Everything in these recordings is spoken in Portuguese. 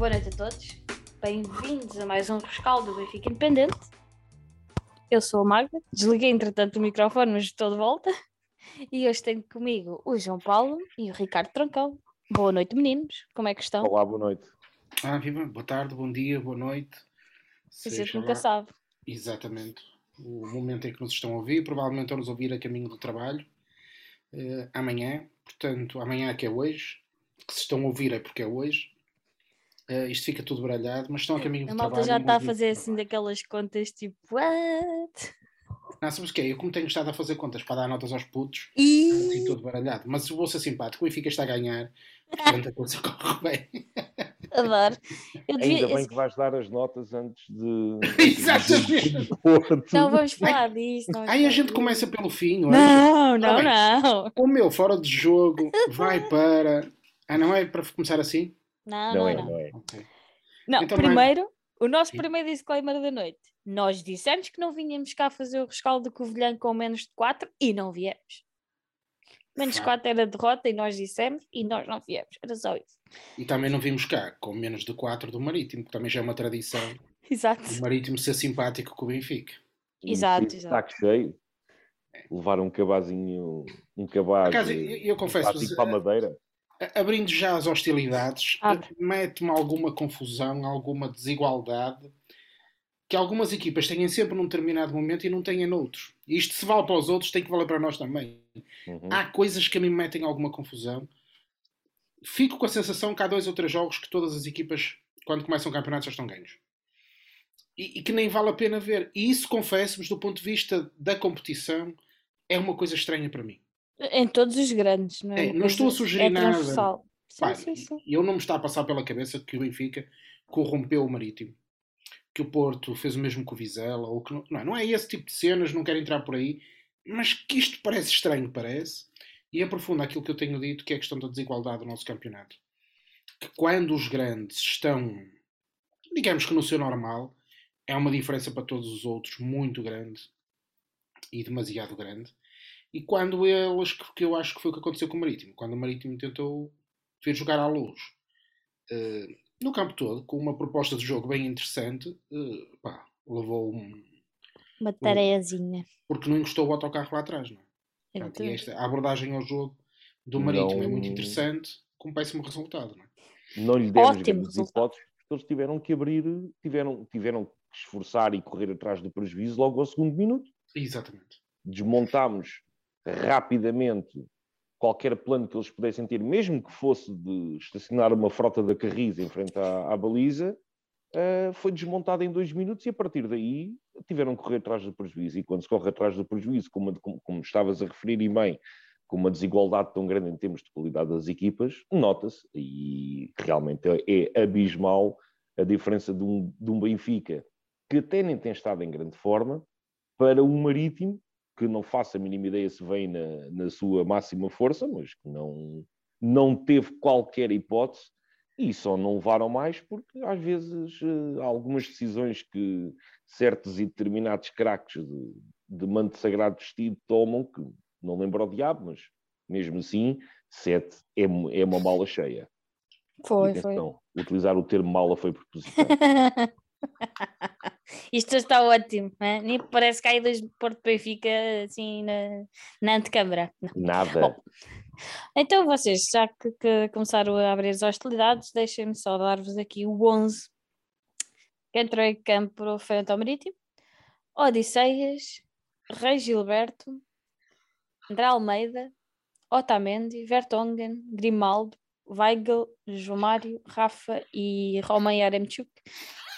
Boa noite a todos. Bem-vindos a mais um rescaldo do Benfica Independente. Eu sou a Magda. Desliguei entretanto o microfone, mas estou de volta. E hoje tenho comigo o João Paulo e o Ricardo Troncão. Boa noite, meninos. Como é que estão? Olá, boa noite. Ah, viva, boa tarde, bom dia, boa noite. A gente Seja nunca lá- sabe. Exatamente. O momento em que nos estão a ouvir, provavelmente estão-nos a ouvir a caminho do trabalho. eh, amanhã, portanto, amanhã que é hoje, que se estão a ouvir é porque é hoje. Eh, isto fica tudo baralhado, mas estão a caminho do A malta trabalho. já está a fazer assim trabalho. daquelas contas tipo, what? Não, sabes o que é? Eu como tenho estado a fazer contas para dar notas aos putos, E assim tudo baralhado. Mas vou ser simpático, o Benfica está a ganhar, portanto a coisa corre bem. adoro. Eu devia- Ainda bem que vais dar as notas antes de. Exatamente. Não vamos falar disso. Não vamos Aí a gente começa pelo fim, não é? Não, não, bem. não. O meu fora de jogo vai para. Ah, não é para começar assim? Não, Não não, é, não. não é. Ok. Não, Então, primeiro, o nosso primeiro disclaimer da noite. Nós dissemos que não vinhamos cá fazer o rescaldo do Covilhã com menos de 4 e não viemos. Menos Facto. 4 era derrota e nós dissemos e nós não viemos. Era só isso. E também não vimos cá com menos de 4 do Marítimo, que também já é uma tradição Exato. o Marítimo ser simpático com o Benfica. Exato, exato. Saco cheio. Levar um cabazinho. Um cabaz. Acaso, eu- eu confesso, para a madeira. Abrindo já as hostilidades, Abre. mete-me alguma confusão, alguma desigualdade, que algumas equipas têm sempre num determinado momento e não têm noutros. E isto se vale para os outros, tem que valer para nós também. Uhum. Há coisas que a mim me metem alguma confusão. Fico com a sensação que há dois ou três jogos que todas as equipas, quando começam o campeonato, já estão ganhos. E, e que nem vale a pena ver. E isso, confesso-vos, do ponto de vista da competição, é uma coisa estranha para mim. Em todos os grandes, não é? É, não estou a sugerir é nada. Sim, Pá, sim, sim. E eu não me está a passar pela cabeça que o Benfica corrompeu o Marítimo. Que o Porto fez o mesmo com o Vizela. Ou que não, não, é, não é esse tipo de cenas, não quero entrar por aí. Mas que isto parece estranho, parece. E aprofunda aquilo que eu tenho dito, que é a questão da desigualdade do nosso campeonato. Que quando os grandes estão, digamos que no seu normal, é uma diferença para todos os outros muito grande. E demasiado grande. E quando eles, que eu acho que foi o que aconteceu com o Marítimo, quando o Marítimo tentou vir jogar à luz eh, no campo todo, com uma proposta de jogo bem interessante, eh, pá, levou um. Uma tareiazinha. porque não encostou o autocarro lá atrás, não é? Portanto, e esta, a abordagem ao jogo do Marítimo é muito Não- interessante, com um péssimo resultado, não é? Não lhe demos Ótimo hipóteses, porque eles tiveram que abrir, tiveram, tiveram que esforçar e correr atrás do prejuízo logo ao segundo minuto. Exatamente. desmontámos rapidamente qualquer plano que eles pudessem ter, mesmo que fosse de estacionar uma frota da Carris em frente à, à baliza, eh, foi desmontado em dois minutos e a partir daí tiveram que correr atrás do prejuízo. E quando se corre atrás do prejuízo, como, como, como estavas a referir e bem, com uma desigualdade tão grande em termos de qualidade das equipas, nota-se, e realmente é, é abismal a diferença de um, de um Benfica que até nem tem estado em grande forma, para um Marítimo que não faço a mínima ideia se vem na, na sua máxima força, mas que não, não teve qualquer hipótese e só não levaram mais porque às vezes eh, algumas decisões que certos e determinados craques de, de manto sagrado vestido tomam que não lembro ao diabo, mas mesmo assim, sete é, é uma mala cheia. Foi, E foi. utilizar o termo mala foi propositado. Isto está ótimo, né? nem parece que há dois Porto Benfica assim na, na antecâmara. Não. Nada. Bom, Então vocês, já que, que começaram a abrir as hostilidades, deixem-me só dar-vos aqui o 11 que entrou em campo frente ao Marítimo. Odisseias, Rei Gilberto, André Almeida, Otamendi, Vertonghen, Grimaldo, Weigl, João Mário, Rafa e Romain Yaremchuk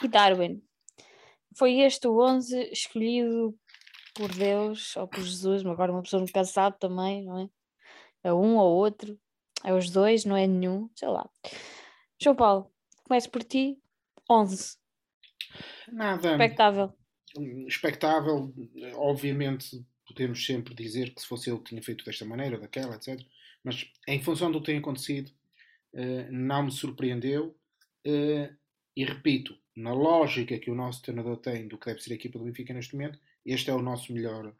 e Darwin. Foi este o 11 escolhido por Deus ou por Jesus, mas agora uma pessoa nunca sabe também, não é? É um ou outro, é os dois, não é nenhum, sei lá. João Paulo, começo por ti, 11, Nada. expectável. expectável. Obviamente, podemos sempre dizer que se fosse ele tinha feito desta maneira, daquela, etc. Mas em função do que tem acontecido, eh, não me surpreendeu. Eh, e repito, na lógica que o nosso treinador tem do que deve ser a equipa do Benfica neste momento, este é o nosso melhor,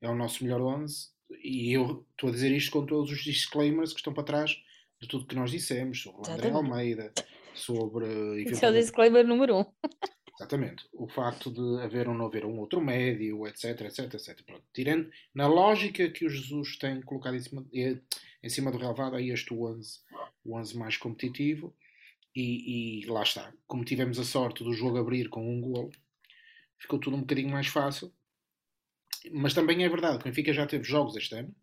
é o nosso melhor 11. E eu estou a dizer isto com todos os disclaimers que estão para trás de tudo que nós dissemos sobre o André. Almeida, sobre. Isso é o disclaimer número um. Exatamente. O facto de haver ou não haver um outro médio, etc, etc, etc. Pronto. Tirando, na lógica que o Jesus tem colocado em cima, em cima do relevado, aí este 11, o 11 mais competitivo. E, e, lá está. Como tivemos a sorte do jogo abrir com um gol, ficou tudo um bocadinho mais fácil. Mas também é verdade que o Benfica já teve jogos este ano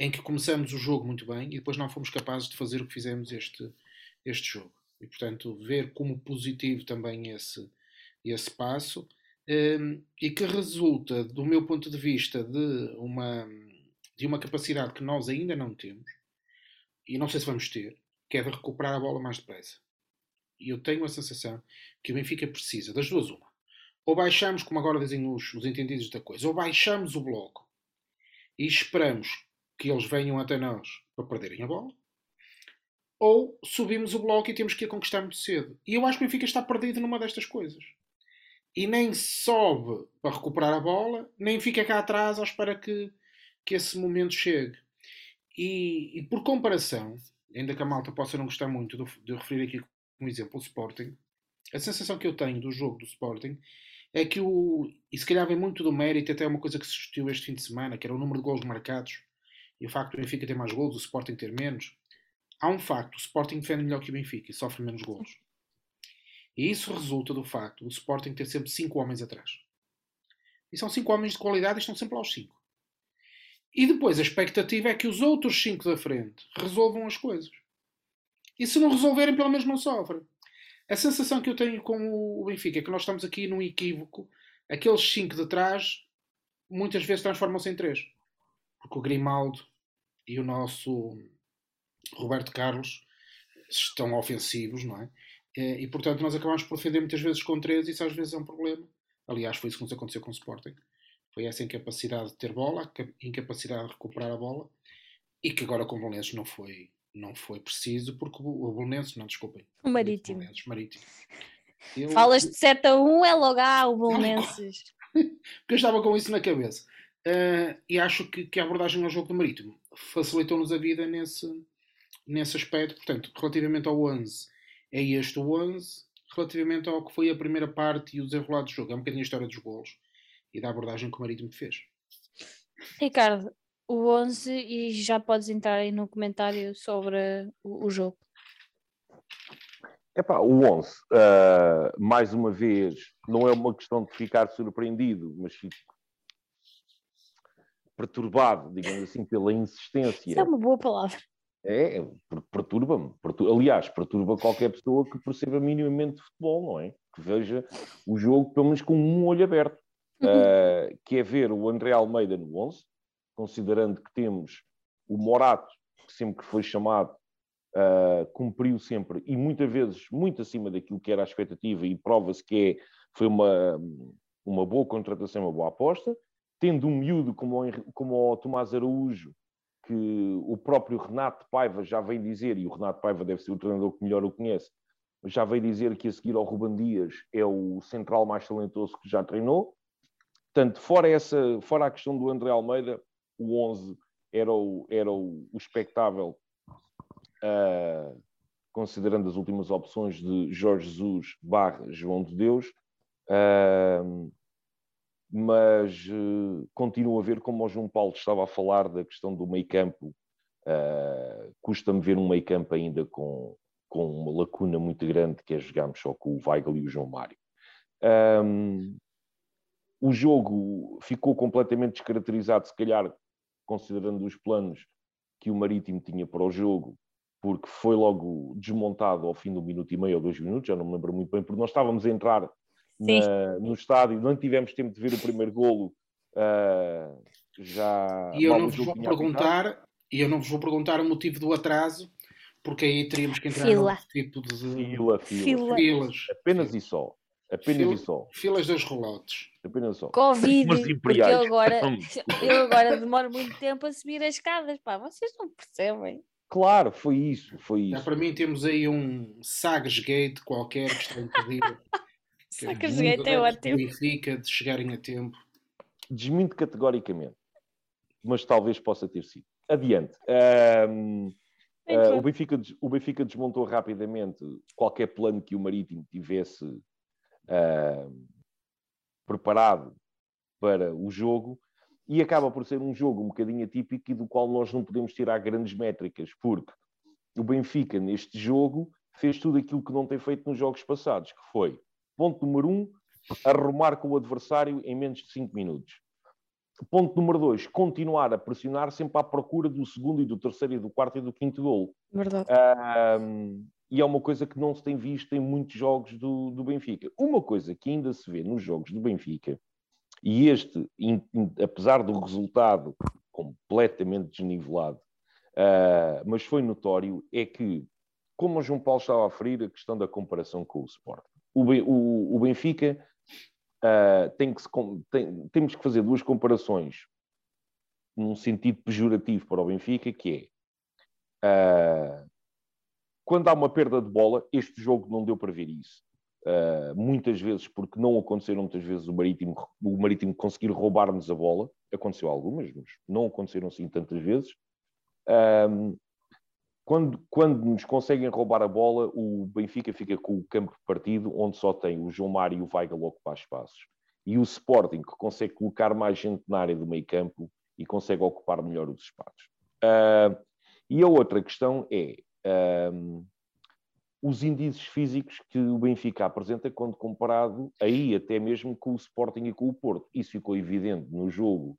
em que começamos o jogo muito bem e depois não fomos capazes de fazer o que fizemos este, este jogo. E, portanto, ver como positivo também esse, esse passo um, e que resulta, do meu ponto de vista, de uma, de uma capacidade que nós ainda não temos e não sei se vamos ter, que é de recuperar a bola mais depressa. E eu tenho a sensação que o Benfica precisa das duas uma. Ou baixamos, como agora dizem os, os entendidos da coisa, ou baixamos o bloco e esperamos que eles venham até nós para perderem a bola, ou subimos o bloco e temos que a conquistar muito cedo. E eu acho que o Benfica está perdido numa destas coisas. E nem sobe para recuperar a bola, nem fica cá atrás à espera que, que esse momento chegue. E, e por comparação, ainda que a malta possa não gostar muito de, de referir aqui como exemplo o Sporting, a sensação que eu tenho do jogo do Sporting é que o. E se calhar vem muito do mérito, até uma coisa que se discutiu este fim de semana, que era o número de gols marcados e o facto do Benfica ter mais gols, o Sporting ter menos, há um facto: o Sporting defende melhor que o Benfica e sofre menos gols. E isso resulta do facto do Sporting ter sempre 5 homens atrás. E são 5 homens de qualidade e estão sempre aos 5. E depois a expectativa é que os outros 5 da frente resolvam as coisas. E se não resolverem, pelo menos não sofrem. A sensação que eu tenho com o Benfica é que nós estamos aqui num equívoco. Aqueles 5 de trás muitas vezes transformam-se em 3. Porque o Grimaldo e o nosso Roberto Carlos estão ofensivos, não é? E, portanto nós acabamos por defender muitas vezes com três e isso às vezes é um problema. Aliás, foi isso que nos aconteceu com o Sporting. Foi essa incapacidade de ter bola, incapacidade de recuperar a bola e que agora com o Belenenses não foi, não foi preciso porque o Belenenses, não desculpem. O Marítimo. O Marítimo. Eu, Falas de certo a um, é logo ah, o Belenenses. Porque eu estava com isso na cabeça. Uh, e acho que, que, a abordagem ao jogo do Marítimo facilitou-nos a vida nesse, nesse aspecto. Portanto, relativamente ao 11, é este o 11. Relativamente ao que foi a primeira parte e o desenrolar do jogo, é um bocadinho a história dos golos e da abordagem que o Marítimo fez. Ricardo, o 11 e já podes entrar aí no comentário sobre o, o jogo. Epá, o 11, uh, ah, mais uma vez, não é uma questão de ficar surpreendido, mas fico perturbado, digamos assim, pela insistência. Isso é uma boa palavra. É, perturba-me. Aliás, perturba qualquer pessoa que perceba minimamente de futebol, não é? Que veja o jogo, pelo menos com um olho aberto. Uh, que é ver o André Almeida no 11, considerando que temos o Morato, que sempre que foi chamado, uh, cumpriu sempre, e muitas vezes muito acima daquilo que era a expectativa, e prova-se que é, foi uma, uma boa contratação, uma boa aposta. Tendo um miúdo como o, como o Tomás Araújo, que o próprio Renato Paiva já vem dizer, e o Renato Paiva deve ser o treinador que melhor o conhece, já veio dizer que a seguir ao Ruban Dias é o central mais talentoso que já treinou. Portanto, fora, essa, fora a questão do André Almeida, o 11 era o, era o, o espectável, uh, considerando as últimas opções de Jorge Jesus barra João de Deus. Uh, mas uh, continuo a ver como o João Paulo estava a falar da questão do meio campo. Custa-me ver um meio campo ainda com, com uma lacuna muito grande, que é jogarmos só com o Weigl e o João Mário. Um, o jogo ficou completamente descaracterizado, se calhar, considerando os planos que o Marítimo tinha para o jogo, porque foi logo desmontado ao fim do minuto e meio ou dois minutos, já não me lembro muito bem, porque nós estávamos a entrar na, no estádio, não tivemos tempo de ver o primeiro golo. Uh, já e eu não vos vou perguntar e eu não vos vou perguntar o motivo do atraso porque aí teríamos que entrar fila. num tipo de fila, fila. fila. filas apenas e só apenas fila, e só filas das relotes apenas só Covid porque eu agora eu agora demoro muito tempo a subir as escadas pá, vocês não percebem Claro, foi isso, foi isso. Já para mim temos aí um Sagas Gate qualquer que está impedido. Sacas de gate é ótimo. Benfica de chegarem a tempo. Desminto categoricamente, mas talvez possa ter sido. Adiante. Um, Uh, o, Benfica, o Benfica desmontou rapidamente qualquer plano que o Marítimo tivesse uh, preparado para o jogo e acaba por ser um jogo um bocadinho atípico e do qual nós não podemos tirar grandes métricas, porque o Benfica, neste jogo, fez tudo aquilo que não tem feito nos jogos passados, que foi, ponto número um, arrumar com o adversário em menos de 5 minutos. Ponto número dois, continuar a pressionar sempre à procura do segundo e do terceiro e do quarto e do quinto gol. Verdade. Um, e é uma coisa que não se tem visto em muitos jogos do, do Benfica. Uma coisa que ainda se vê nos jogos do Benfica, e este, in, in, apesar do resultado completamente desnivelado, uh, mas foi notório, é que, como o João Paulo estava a referir, a questão da comparação com o Sport. O, o, o Benfica uh, tem que se, tem, temos que fazer duas comparações num sentido pejorativo para o Benfica, que é uh, quando há uma perda de bola, este jogo não deu para ver isso. Uh, muitas vezes, porque não aconteceram muitas vezes o Marítimo, o Marítimo conseguir roubar-nos a bola, aconteceu algumas, mas não aconteceram assim tantas vezes. Quando, quando nos conseguem roubar a bola, o Benfica fica com o campo partido, onde só tem o João Mário e o Weigl ocupar espaços. E o Sporting, que consegue colocar mais gente na área do meio campo e consegue ocupar melhor os espaços. Uh, e a outra questão é um, os índices físicos que o Benfica apresenta quando comparado aí até mesmo com o Sporting e com o Porto. Isso ficou evidente no jogo,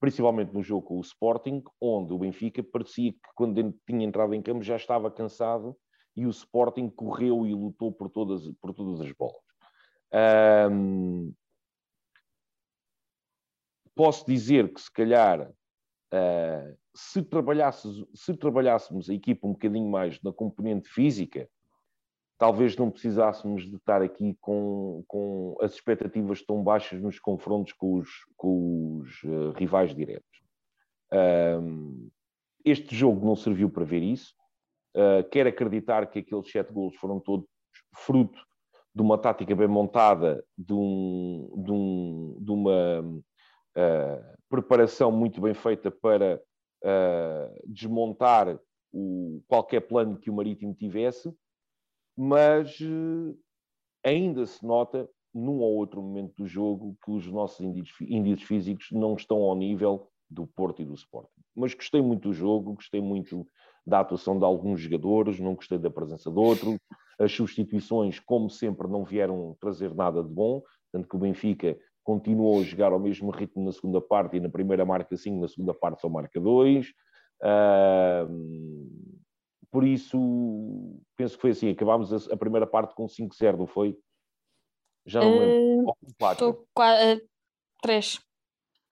principalmente no jogo com o Sporting, onde o Benfica parecia que quando tinha entrado em campo já estava cansado e o Sporting correu e lutou por todas, por todas as bolas. Um, posso dizer que se calhar uh, se, se trabalhássemos a equipa um bocadinho mais na componente física, talvez não precisássemos de estar aqui com, com as expectativas tão baixas nos confrontos com os, com os uh, rivais diretos. Um, este jogo não serviu para ver isso. Uh, quero acreditar que aqueles sete golos foram todos fruto de uma tática bem montada, de, um, de, um, de uma uh, preparação muito bem feita para uh, desmontar o, qualquer plano que o Marítimo tivesse, mas uh, ainda se nota, num ou outro momento do jogo, que os nossos índices físicos não estão ao nível do Porto e do Sporting. Mas gostei muito do jogo, gostei muito da atuação de alguns jogadores, não gostei da presença de outros. As substituições, como sempre, não vieram trazer nada de bom, tanto que o Benfica continuou a jogar ao mesmo ritmo na segunda parte e na primeira marca 5, na segunda parte só marca 2. Uh, por isso, penso que foi assim. Acabámos a, a primeira parte com 5-0, não foi? Já não lembro. Uh, com 4. Estou 3.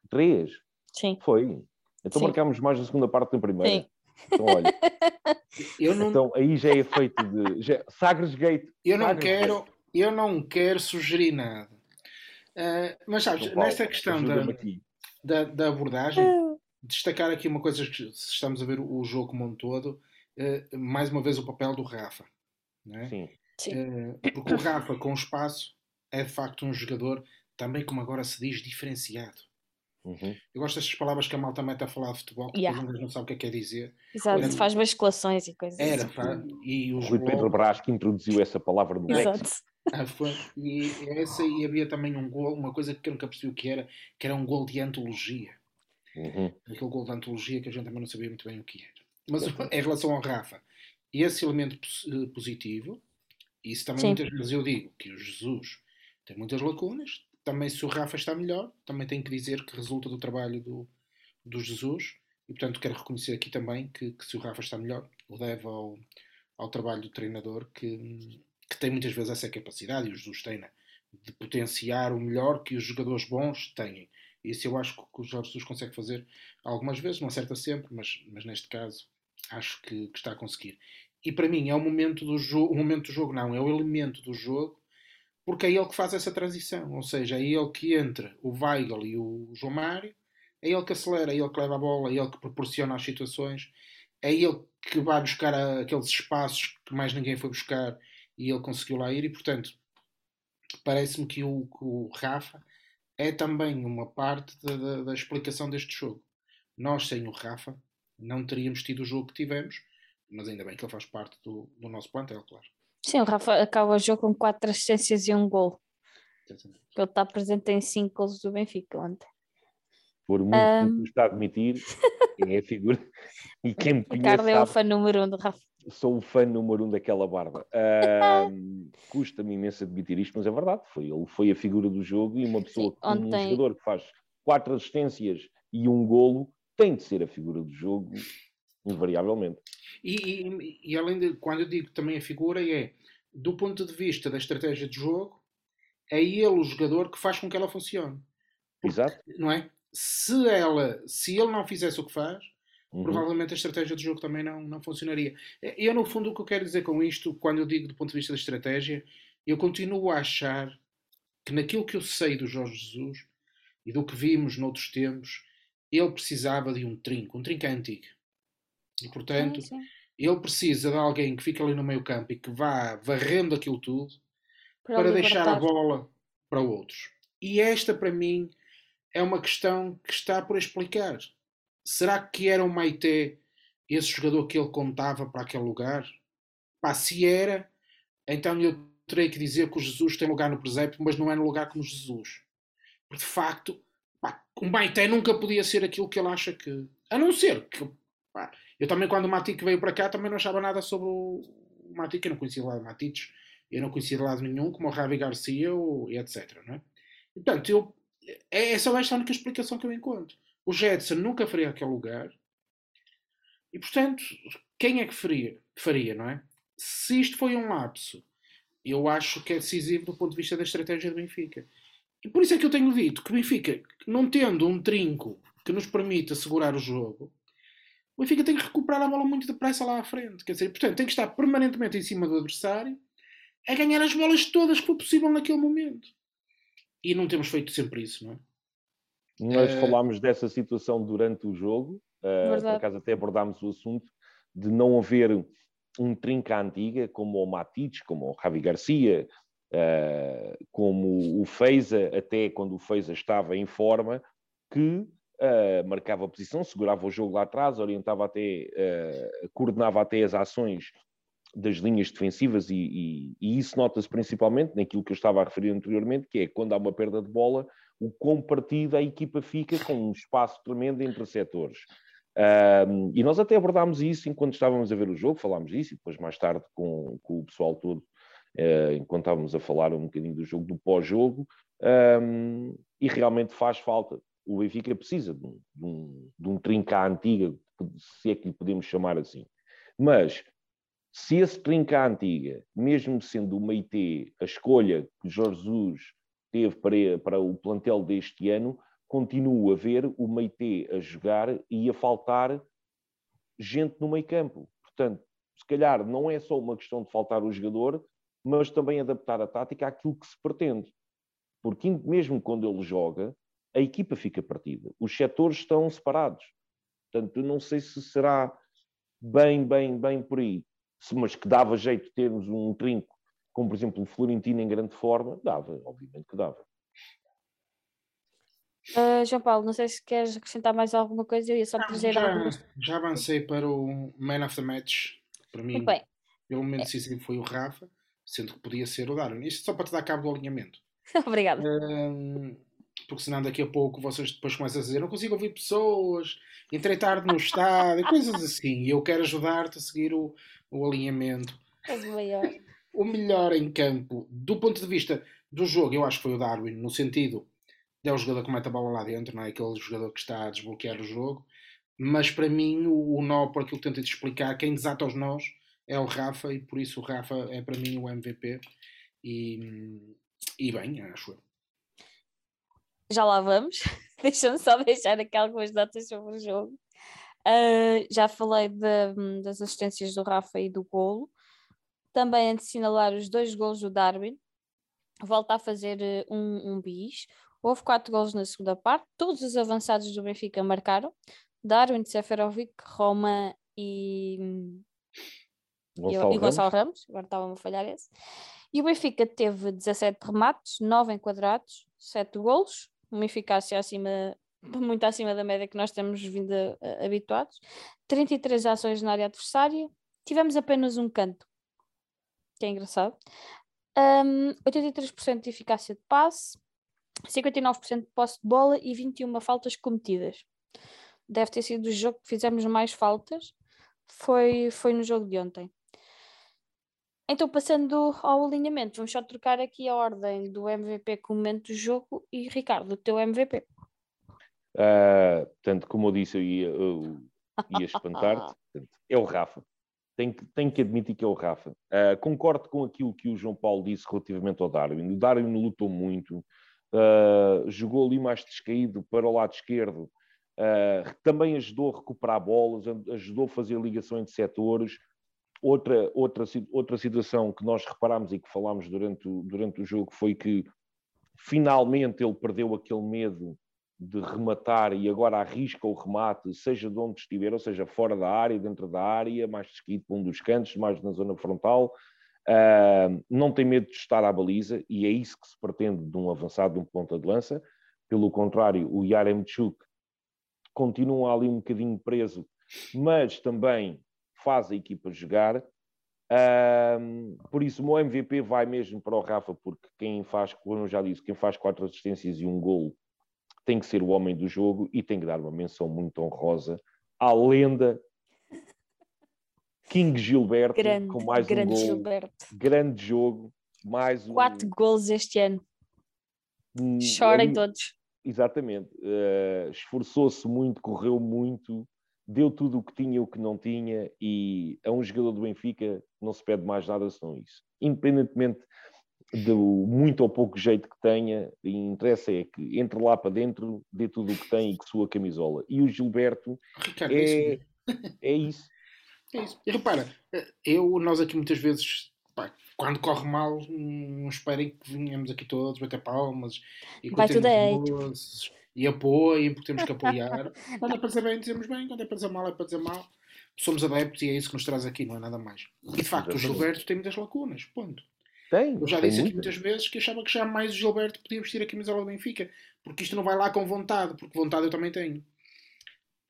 3? Sim. Foi. Então Sim. marcámos mais na segunda parte da primeira. Sim. Então, olha. eu não... Então aí já é feito de. Já... Sagres Gate. Eu não Sagres quero. Gate. Eu não quero sugerir nada. Uh, mas sabes, Paulo, nesta questão da, da, da, abordagem, destacar aqui uma coisa que se estamos a ver o jogo como um todo, uh, mais uma vez o papel do Rafa. É? Sim. Uh, porque o Rafa, com espaço, é de facto um jogador, também como agora se diz, diferenciado. Uhum. Eu gosto destas palavras que a malta mete a falar de futebol, que yeah. não sabe o que é que quer dizer. Exato, Era, faz basculações e coisas Era, assim. e o Rui Pedro Brás que introduziu essa palavra no Exato. Ah, foi. E essa e havia também um gol, uma coisa que eu nunca percebi o que era, que era um gol de antologia. Uhum. Aquele gol de antologia que a gente também não sabia muito bem o que era. Mas em relação ao Rafa, esse elemento eh, positivo, isso também Sim. muitas vezes eu digo que o Jesus tem muitas lacunas. Também se o Rafa está melhor, também tenho que dizer que resulta do trabalho do, do Jesus. E portanto quero reconhecer aqui também que, que se o Rafa está melhor, o deve ao, ao trabalho do treinador que que tem muitas vezes essa capacidade, e o Jesus tem, né, de potenciar o melhor que os jogadores bons têm. Isso eu acho que o Jorge Jesus consegue fazer algumas vezes, não acerta sempre, mas, mas neste caso acho que, que, está a conseguir. E para mim é o momento do jogo, o momento do jogo não, é o elemento do jogo, porque é ele que faz essa transição, ou seja, é ele que entra o Weigl e o João Mário, é ele que acelera, é ele que leva a bola, é ele que proporciona as situações, é ele que vai buscar aqueles espaços que mais ninguém foi buscar e ele conseguiu lá ir, e portanto, parece-me que o, que o Rafa é também uma parte da, da, da, explicação deste jogo. Nós, sem o Rafa, não teríamos tido o jogo que tivemos, mas ainda bem que ele faz parte do, do nosso plantel, claro. Sim, o Rafa acaba o jogo com quatro assistências e um gol. Ele está presente em cinco gols do Benfica ontem. Por muito um... que está a admitir, é a figura. E quem me conhece. Ricardo é o fã número um do Rafa. Sou o fã número um daquela barba. Um, Custa-me imenso admitir isto, mas é verdade. Foi, ele foi a figura do jogo e uma pessoa, Sim, ontem... um jogador que faz quatro assistências e um golo, tem de ser a figura do jogo, invariavelmente. E, e, e, além de, quando eu digo também a figura, é do ponto de vista da estratégia de jogo, é ele o jogador que faz com que ela funcione. Porque, Exato. Não é? Se ela, se ele não fizesse o que faz, uhum. provavelmente a estratégia de jogo também não, não funcionaria. Eu, no fundo, o que eu quero dizer com isto, quando eu digo do ponto de vista da estratégia, eu continuo a achar que naquilo que eu sei do Jorge Jesus e do que vimos noutros tempos, ele precisava de um trinco, um trinco é antigo. E portanto, sim, sim. ele precisa de alguém que fique ali no meio campo e que vá varrendo aquilo tudo para, para deixar a bola para outros. E esta, para mim, é uma questão que está por explicar. Será que era o Maite esse jogador que ele contava para aquele lugar? Pá, se era, então eu terei que dizer que o Jesus tem lugar no presépio, mas não é no lugar como Jesus. Porque de facto, o Maite nunca podia ser aquilo que ele acha que. A não ser que. Pá, eu também, quando o Matic veio para cá, também não achava nada sobre o Matic, eu não conhecia lá o Matites, eu não conhecia de lado nenhum, como o Ravi Garcia ou, e etc. Não é? Portanto, eu, é, é só esta a única explicação que eu encontro. O Jetson nunca faria aquele lugar e, portanto, quem é que faria, faria, não é? Se isto foi um lapso, eu acho que é decisivo do ponto de vista da estratégia do Benfica. E por isso é que eu tenho dito que o Benfica, não tendo um trinco que nos permita segurar o jogo, o Benfica tem que recuperar a bola muito depressa lá à frente. Quer dizer, portanto, tem que estar permanentemente em cima do adversário a ganhar as bolas todas que for possível naquele momento. E não temos feito sempre isso, não é? Nós uh... falámos dessa situação durante o jogo, uh, por acaso até abordámos o assunto de não haver um trinca antiga, como o Matites, como o Javi Garcia, como o Feiza, até quando o Feiza estava em forma, que uh, marcava a posição, segurava o jogo lá atrás, orientava até, uh, coordenava até as ações das linhas defensivas e, e, e isso nota-se principalmente naquilo que eu estava a referir anteriormente, que é quando há uma perda de bola, o quão partida a equipa fica com um espaço tremendo entre setores. E nós até abordámos isso enquanto estávamos a ver o jogo, falámos isso, e depois mais tarde com, com o pessoal todo, enquanto estávamos a falar um bocadinho do jogo, do pós-jogo, um, e realmente faz falta o Benfica precisa de um, de um, de um trinca antiga, se é que lhe podemos chamar assim. Mas se esse trinca antiga, mesmo sendo uma IT, a escolha que Jesus teve para, para o plantel deste ano, continua a ver o Meite a jogar e a faltar gente no meio campo. Portanto, se calhar não é só uma questão de faltar o jogador, mas também adaptar a tática àquilo que se pretende. Porque mesmo quando ele joga, a equipa fica partida. Os setores estão separados. Portanto, não sei se será bem, bem, bem por aí. Mas que dava jeito de termos um trinco, como por exemplo o Florentino em grande forma, dava, obviamente que dava. Uh, João Paulo, não sei se queres acrescentar mais alguma coisa, eu ia só trazer já, algumas... já avancei para o Man of the Match. Para mim, pelo momento decisivo foi o Rafa, sendo que podia ser o Darwin. Isto só para te dar cabo do alinhamento. Obrigada. Uh, porque senão daqui a pouco vocês depois começam a dizer não consigo ouvir pessoas, entrei tarde no estádio, coisas assim. E eu quero ajudar-te a seguir o, o alinhamento. És o melhor. O melhor em campo, do ponto de vista do jogo, eu acho que foi o Darwin, no sentido de é o jogador que mete a bola lá dentro, não é aquele jogador que está a desbloquear o jogo. Mas para mim, o, o nó, por aquilo que tentei te explicar, quem desata os nós é o Rafa, e por isso o Rafa é para mim o MVP. E, e bem, acho eu já lá vamos. Deixa-me só deixar aqui algumas notas sobre o jogo. Uh, já falei de, das assistências do Rafa e do golo. Também de assinalar os dois golos do Darwin. Volta a fazer uh, um, um bis. Houve quatro golos na segunda parte. Todos os avançados do Benfica marcaram. Darwin, Seferovic, Roma e, Gonçalo, e, Gonçalo Ramos. Agora estava-me a falhar esse. E o Benfica teve 17 remates, 9 enquadrados, 7 golos uma eficácia acima, muito acima da média que nós temos vindo a, a, habituados, 33 ações na área adversária, tivemos apenas um canto, que é engraçado. Um, 83% de eficácia de passe, 59% de posse de bola e 21 faltas cometidas. Deve ter sido o jogo que fizemos mais faltas, foi, foi no jogo de ontem. Então, passando ao alinhamento, vamos só trocar aqui a ordem do MVP com o momento do jogo e Ricardo, o teu MVP. Uh, ah, tanto como eu disse, eu ia, eu ia espantar-te, é o Rafa. Tenho que, tenho que admitir que é o Rafa. Uh, concordo com aquilo que o João Paulo disse relativamente ao Darwin. O Darwin lutou muito, uh, jogou ali mais descaído para o lado esquerdo, também ajudou a recuperar bolas, ajudou a fazer ligações de setores, Outra, outra, outra situação que nós reparámos e que falámos durante o, durante o jogo foi que finalmente ele perdeu aquele medo de rematar e agora arrisca o remate, seja de onde estiver, ou seja, fora da área, dentro da área, mais desquido para um dos cantos, mais na zona frontal. Uh, não tem medo de estar à baliza e é isso que se pretende de um avançado, de um ponta de lança. Pelo contrário, o Yaremchuk continua ali um bocadinho preso, mas também faz a equipa jogar. Um, por isso, o meu MVP vai mesmo para o Rafa, porque quem faz, como eu já disse, quem faz quatro assistências e um golo tem que ser o homem do jogo e tem que dar uma menção muito honrosa à lenda King Gilberto, grande, com mais grande um gol. Gilberto. Grande jogo, mais um... Quatro gols este ano. Hum, Chorem todos. Exatamente. Uh, Esforçou-se muito, correu muito, deu tudo o que tinha e o que não tinha, e a um jogador do Benfica não se pede mais nada senão isso. Independentemente do muito ou pouco jeito que tenha, o interessa é que entre lá para dentro, dê tudo o que tem e que sua camisola. E o Gilberto Ricardo, é, é, é, isso. É isso. E repara, eu, nós aqui muitas vezes, pá, quando corre mal, não esperem que venhamos aqui todos bater palmas e Vai tudo é e apoiem, porque temos que apoiar. quando é para dizer bem, dizemos bem, quando é para dizer mal, é para dizer mal. Somos adeptos e é isso que nos traz aqui, não é nada mais. E de facto, o Gilberto tem muitas lacunas, ponto. Tem. Eu já disse aqui muitas vezes que achava que já mais o Gilberto podia vestir a camisola do Benfica, porque isto não vai lá com vontade, porque vontade eu também tenho.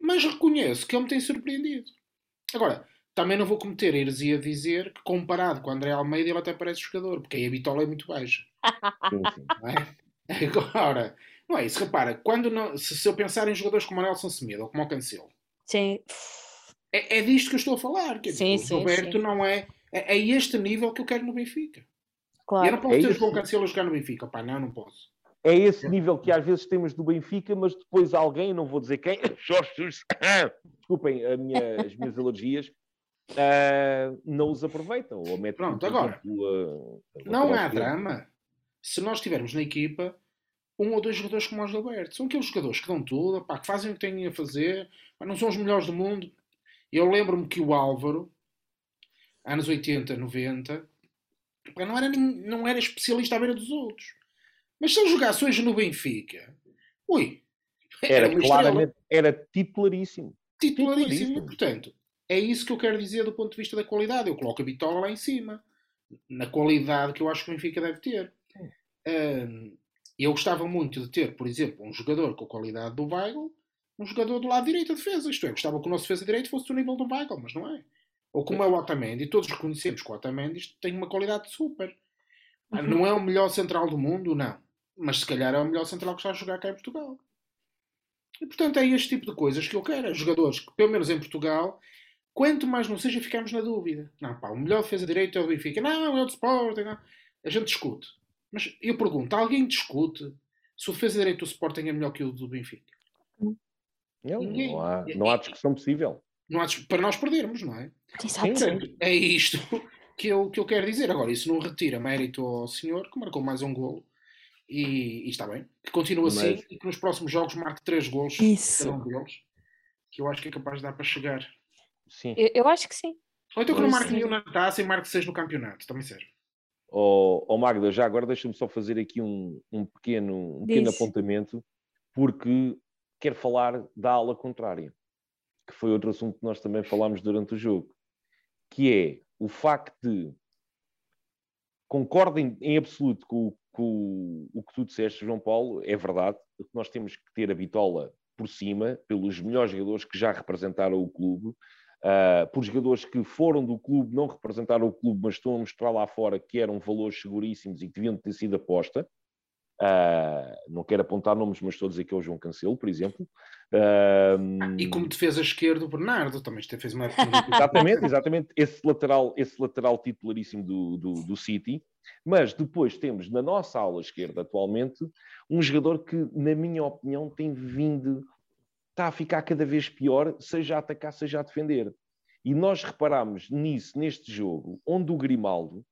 Mas reconheço que ele me tem surpreendido. Agora, também não vou cometer a heresia dizer que comparado com o André Almeida ele até parece jogador, porque aí a bitola é muito baixa. Sim, sim. É? Agora, não é isso, repara, quando não, se, se eu pensar em jogadores como o Nelson Semedo ou como o Cancelo, sim. É, é disto que eu estou a falar. Que sim, sim, o Roberto sim. não é, é. É este nível que eu quero no Benfica. Claro. Eu não posso é ter o João Cancelo a jogar no Benfica. Pá, não, não posso. É esse nível que às vezes temos do Benfica, mas depois alguém, não vou dizer quem, Jorge desculpem minha, as minhas alergias, uh, não os aproveitam. Ou metem Pronto, agora, exemplo, não há drama. Se nós estivermos na equipa, um ou dois jogadores como o Gilberto. São aqueles jogadores que dão tudo, pá, que fazem o que têm a fazer, pá, não são os melhores do mundo. Eu lembro-me que o Álvaro, anos 80, 90, pá, não, era, não era especialista à beira dos outros. Mas se ele jogasse hoje no Benfica, ui, era, era claramente, era titularíssimo. titularíssimo. Titularíssimo, portanto, é isso que eu quero dizer do ponto de vista da qualidade. Eu coloco a Bitola lá em cima, na qualidade que eu acho que o Benfica deve ter. Um, eu gostava muito de ter, por exemplo, um jogador com a qualidade do Weigl, um jogador do lado direito da defesa. Isto é, gostava que o nosso defesa direito fosse do nível do Weigl, mas não é. Ou como é o Otamendi, todos reconhecemos que o Otamendi tem uma qualidade super. Uhum. Não é o melhor central do mundo, não. Mas se calhar é o melhor central que está a jogar cá em Portugal. E portanto é este tipo de coisas que eu quero. É jogadores que, pelo menos em Portugal, quanto mais não seja, ficamos na dúvida. Não, pá, o melhor defesa direito é o Benfica. Não, é o de Sporting. Não. A gente discute. Mas eu pergunto, alguém discute se o defesa direito do Sporting é melhor que o do Benfica? Não, não, há, não há discussão possível. Não há, para nós perdermos, não é? Exato. É isto que eu, que eu quero dizer. Agora, isso não retira mérito ao senhor que marcou mais um golo e, e está bem. Que continue Mas... assim e que nos próximos jogos marque três golos isso. cada um deles. Que eu acho que é capaz de dar para chegar. Sim. Eu, eu acho que sim. Ou então que não marque nenhum na taça e marque seis no campeonato. Também serve. Oh, oh Magda, já agora deixa-me só fazer aqui um, um pequeno, um pequeno apontamento, porque quero falar da ala contrária, que foi outro assunto que nós também falámos durante o jogo, que é o facto de concordem em absoluto com, com, o que tu disseste, João Paulo, é verdade, que nós temos que ter a bitola por cima, pelos melhores jogadores que já representaram o clube, uh, por jogadores que foram do clube, não representaram o clube, mas estão a mostrar lá fora que eram valores seguríssimos e que deviam ter sido aposta. Uh, não quero apontar nomes, mas estou a dizer que é o João Cancelo, por exemplo. Uh, e como defesa esquerda, o Bernardo também fez uma Exatamente, exatamente. Esse lateral, esse lateral titularíssimo do, do, do, City. Mas depois temos na nossa ala esquerda, atualmente, um jogador que, na minha opinião, tem vindo, está a ficar cada vez pior, seja a atacar, seja a defender. E nós reparamos nisso, neste jogo, onde o Grimaldo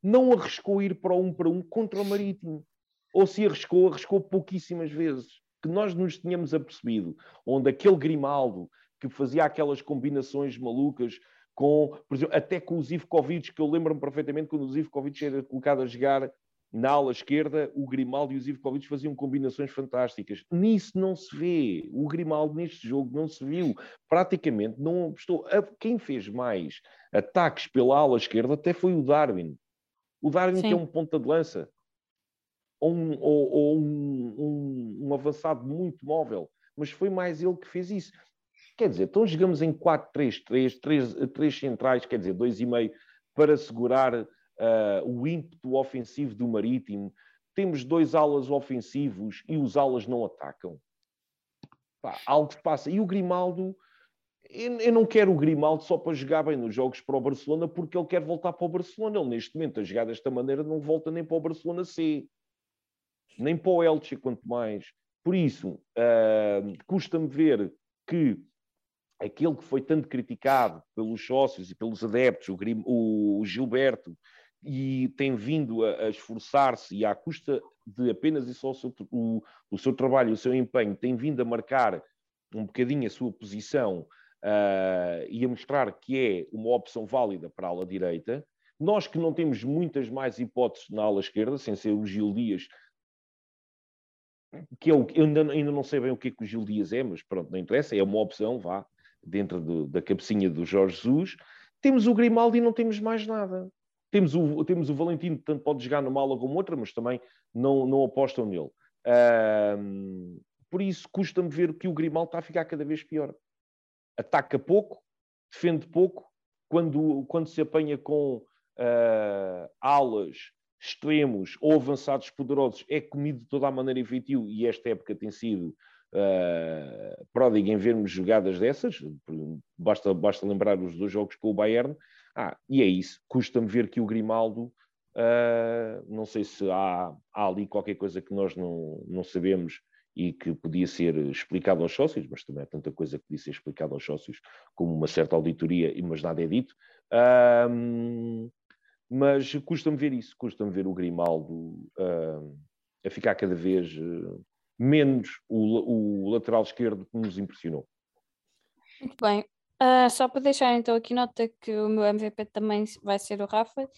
não arriscou ir para um para um contra o Marítimo ou se arriscou, arriscou pouquíssimas vezes. Que nós nos tínhamos apercebido, onde aquele Grimaldo que fazia aquelas combinações malucas com, por exemplo, até com o Zivkovic, que eu lembro-me perfeitamente quando o Zivkovic era colocado a jogar na ala esquerda, o Grimaldo e o Zivkovic faziam combinações fantásticas. Nisso não se vê. O Grimaldo neste jogo não se viu. Praticamente não estou. Quem fez mais ataques pela ala esquerda até foi o Darwin. O Darwin Sim. que é um ponta de lança ou, um, ou, ou um, um, um, avançado muito móvel, mas foi mais ele que fez isso. Quer dizer, então jogamos em 4-3-3, 3 centrais, quer dizer, 2,5 para segurar uh, o ímpeto ofensivo do Marítimo. Temos dois alas ofensivos e os alas não atacam. Pá, algo passa. E o Grimaldo, eu, eu não quero o Grimaldo só para jogar bem nos jogos para o Barcelona, porque ele quer voltar para o Barcelona. Ele, neste momento, a jogar desta maneira, não volta nem para o Barcelona C nem para o Elche, quanto mais. Por isso, uh, custa-me ver que aquele que foi tanto criticado pelos sócios e pelos adeptos, o, Grim, o Gilberto, e tem vindo a, a esforçar-se e à custa de apenas e só o seu, o, o seu trabalho e o seu empenho, tem vindo a marcar um bocadinho a sua posição uh, e a mostrar que é uma opção válida para a ala direita. Nós que não temos muitas mais hipóteses na ala esquerda, sem ser o Gil Dias, que é o, eu ainda, ainda não sei bem o que é que o Gil Dias é, mas pronto, não interessa, é uma opção, vá, dentro do, da cabecinha do Jorge Jesus. Temos o Grimaldi e não temos mais nada. Temos o, temos o Valentino, tanto pode jogar numa ala como outra, mas também não, não apostam nele. Por isso, custa-me ver que o Grimaldi está a ficar cada vez pior. Ataca pouco, defende pouco, quando, quando se apanha com uh, alas extremos ou avançados poderosos é comido de toda a maneira em feitio e esta época tem sido uh, em vermos jogadas dessas, basta, basta lembrar os dois jogos com o Bayern, ah, e é isso, custa-me ver que o Grimaldo, uh, não sei se há, há, ali qualquer coisa que nós não, não sabemos e que podia ser explicado aos sócios, mas também há tanta coisa que podia ser explicada aos sócios, como uma certa auditoria, mas nada é dito. Mas custa-me ver isso, custa-me ver o Grimaldo uh, a ficar cada vez menos o, o, lateral esquerdo que nos impressionou. Muito bem. Uh, só para deixar então aqui nota que o meu MVP também vai ser o Rafa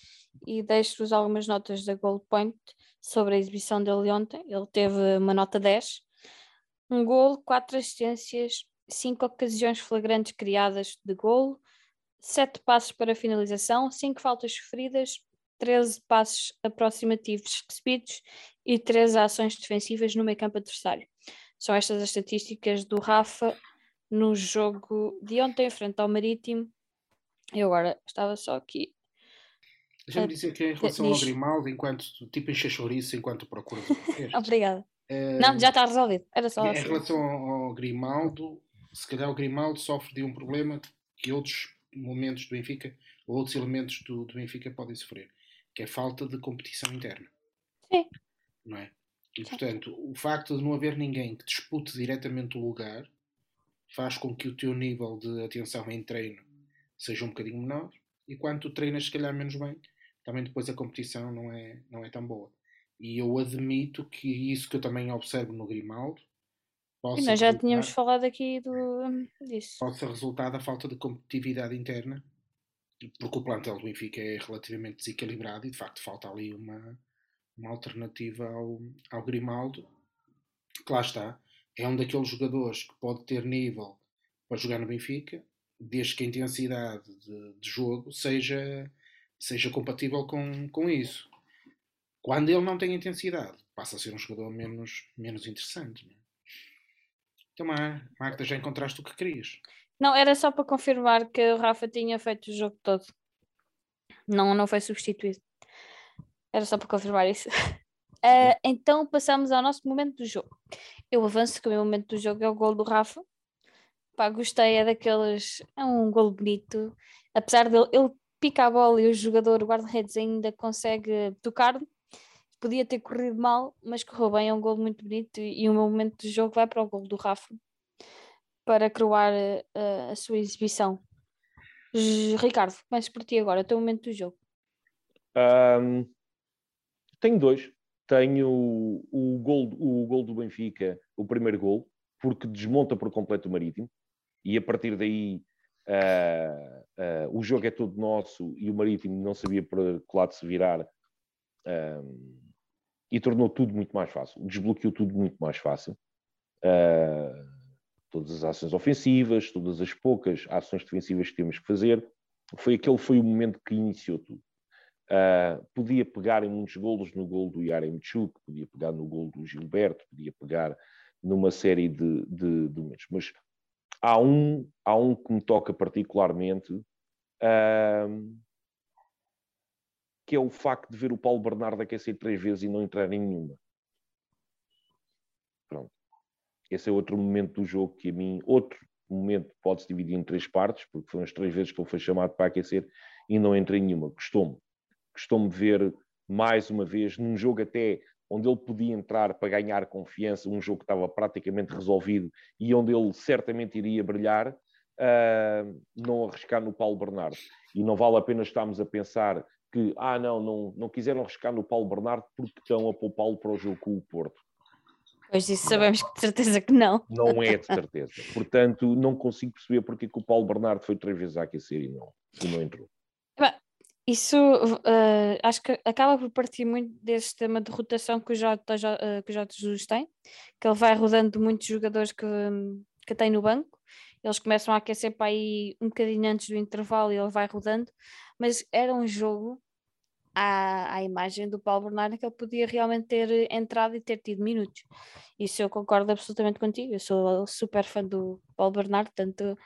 e deixo-vos algumas notas da Gold Point sobre a exibição dele ontem. Ele teve uma nota 10, um gol, quatro assistências, cinco ocasiões flagrantes criadas de golo, sete passos para finalização, cinco faltas sofridas, 13 passos aproximativos recebidos e 13 ações defensivas no meio campo adversário. São estas as estatísticas do Rafa no jogo de ontem, frente ao Marítimo. Eu agora estava só aqui. Deixa-me dizer que em relação Diz. ao Grimaldo, enquanto tipo enche chouriço enquanto procura. Obrigada. É... Não, já está resolvido. Era só em assim. relação ao Grimaldo, se calhar o Grimaldo sofre de um problema que outros momentos do Benfica ou outros elementos do, do Benfica podem sofrer, que é a falta de competição interna. Sim. Não é? E, portanto, o facto de não haver ninguém que dispute diretamente o lugar faz com que o teu nível de atenção em treino seja um bocadinho menor e quando tu treinas, se calhar, menos bem, também depois a competição não é, não é tão boa. E eu admito que isso que eu também observo no Grimaldo e nós já tínhamos falado aqui do, disso. Possa resultar da falta de competitividade interna, porque o plantel do Benfica é relativamente desequilibrado e de facto falta ali uma, uma alternativa ao, ao Grimaldo, que lá está, é um daqueles jogadores que pode ter nível para jogar no Benfica, desde que a intensidade de, de jogo seja, seja compatível com, com isso. Quando ele não tem intensidade, passa a ser um jogador menos, menos interessante. Não é? Então, Magda, já encontraste o que querias? Não, era só para confirmar que o Rafa tinha feito o jogo todo. Não, não foi substituído. Era só para confirmar isso. Uh, então passamos ao nosso momento do jogo. Eu avanço que o meu momento do jogo é o gol do Rafa. Pá, gostei, é daqueles. É um gol bonito. Apesar dele ele pica a bola e o jogador, o guarda-redes, ainda consegue tocar. Podia ter corrido mal, mas correu bem. É um gol muito bonito. E o meu momento do jogo vai para o gol do Rafa para coroar uh, a sua exibição. Ricardo, começo por ti agora, o teu momento do jogo. Um, tenho dois. Tenho o, gol, o gol do Benfica, o primeiro gol, porque desmonta por completo o Marítimo, e a partir daí uh, uh, o jogo é todo nosso e o Marítimo não sabia para que lado se virar e tornou tudo muito mais fácil, desbloqueou tudo muito mais fácil. Uh, todas as ações ofensivas, todas as poucas ações defensivas que temos que fazer. Foi aquele foi o momento que iniciou tudo. Uh, podia pegar em muitos golos no gol do Yaremchuk, podia pegar no gol do Gilberto, podia pegar numa série de, de, de momentos. Mas há um, há um que me toca particularmente, uh, que é o facto de ver o Paulo Bernardo aquecer três vezes e não entrar em nenhuma. Pronto. Esse é outro momento do jogo que a mim, outro momento pode-se dividir em três partes, porque foram as três vezes que ele foi chamado para aquecer e não entrei em nenhuma. Gostou-me. Gostou-me de ver mais uma vez num jogo até onde ele podia entrar para ganhar confiança, um jogo que estava praticamente resolvido e onde ele certamente iria brilhar, uh, não arriscar no Paulo Bernardo. E não vale a pena estarmos a pensar que, ah, não, não, não quiseram arriscar no Paulo Bernardo porque estão a poupá-lo para o jogo com o Porto. Pois isso sabemos que de certeza que não. Não é de certeza. Portanto, não consigo perceber porque que o Paulo Bernardo foi três vezes a aquecer e não, e não entrou. Isso uh, acho que acaba por partir muito desse sistema de rotação que o J, uh, que o J Jesus tem, que ele vai rodando muitos jogadores que, que tem no banco. Eles começam a aquecer para aí um bocadinho antes do intervalo e ele vai rodando, mas era um jogo à, à imagem do Paulo Bernardo que ele podia realmente ter entrado e ter tido minutos. Isso eu concordo absolutamente contigo. Eu sou super fã do Paulo Bernardo, portanto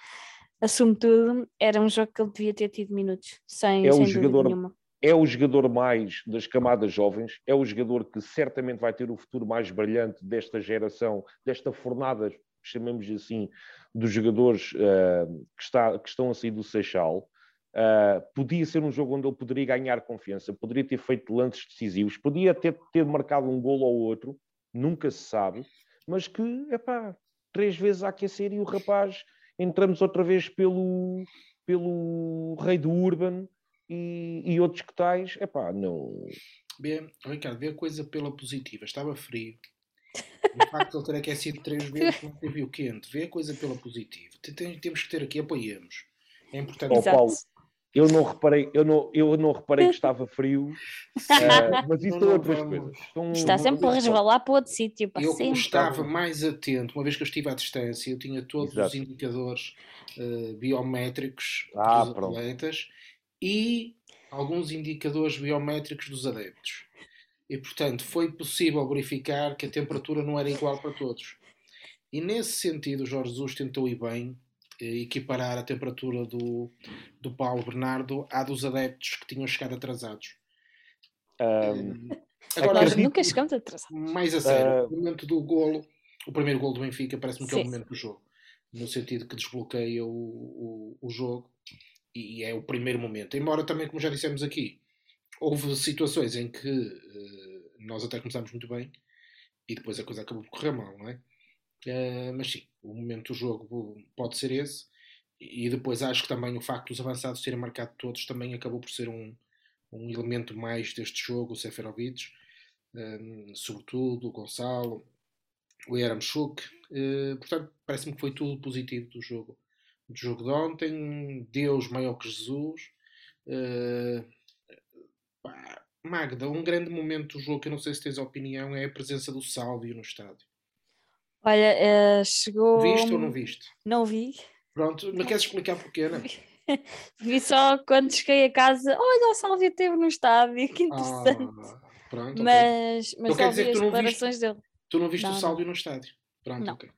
assumo tudo. Era um jogo que ele devia ter tido minutos, sem, é sem o jogador, nenhuma. É o jogador mais das camadas jovens, é o jogador que certamente vai ter o futuro mais brilhante desta geração, desta fornada, chamemos assim, dos jogadores uh, que, está, que estão a sair do Seixal. Uh, podia ser um jogo onde ele poderia ganhar confiança, poderia ter feito lances decisivos, podia ter, ter marcado um golo ou outro, nunca se sabe, mas que, epá, três vezes a aquecer e o rapaz entramos outra vez pelo, pelo rei do Urban e, e outros que tais, epá, não. Bem, Ricardo, vê a coisa pela positiva, estava frio. O facto de ele ter aquecido três vezes não teve o quente, vê a coisa pela positiva. Temos que ter aqui, apoiamos. É importante. Oh, Paulo, eu não reparei, eu não, eu não reparei que estava frio, uh, mas isso são outras coisas. Está sempre a resvalar para outro sítio. Eu sempre. estava mais atento, uma vez que eu estive à distância, eu tinha todos Exato. os indicadores uh, biométricos ah, dos pronto. atletas e alguns indicadores biométricos dos adeptos. E, portanto, foi possível verificar que a temperatura não era igual para todos. E nesse sentido, o Jorge Jesus tentou ir bem equiparar a temperatura do, do Paulo Bernardo à dos adeptos que tinham chegado atrasados. Um, Agora, nós nunca chegamos atrasados. Mais a sério, uh, o momento do golo, o primeiro golo do Benfica, parece-me que é o momento do jogo, no sentido que desbloqueia o, o, o jogo e é o primeiro momento. Embora também, como já dissemos aqui, houve situações em que uh, nós até começámos muito bem e depois a coisa acabou por correr mal, não é? Uh, mas sim, o momento do jogo pode ser esse. E depois acho que também o facto dos avançados terem marcado todos também acabou por ser um, um elemento mais deste jogo, o Seferovic, um, sobretudo o Gonçalo, o Yaramchuk. Uh, portanto, parece-me que foi tudo positivo do jogo. Do jogo de ontem, Deus maior que Jesus. Uh, Magda, um grande momento do jogo que eu não sei se tens opinião é a presença do Sálvio no estádio. Olha, uh, chegou. Viste ou não viste? Não vi. Pronto, não queres explicar porquê, não? vi só quando cheguei a casa, olha, o Sálvio esteve no estádio, que interessante. Ah, pronto, mas okay. mas então só vi as declarações viste, dele. Tu não viste não, o Sálvio no estádio? Pronto, Não. ok.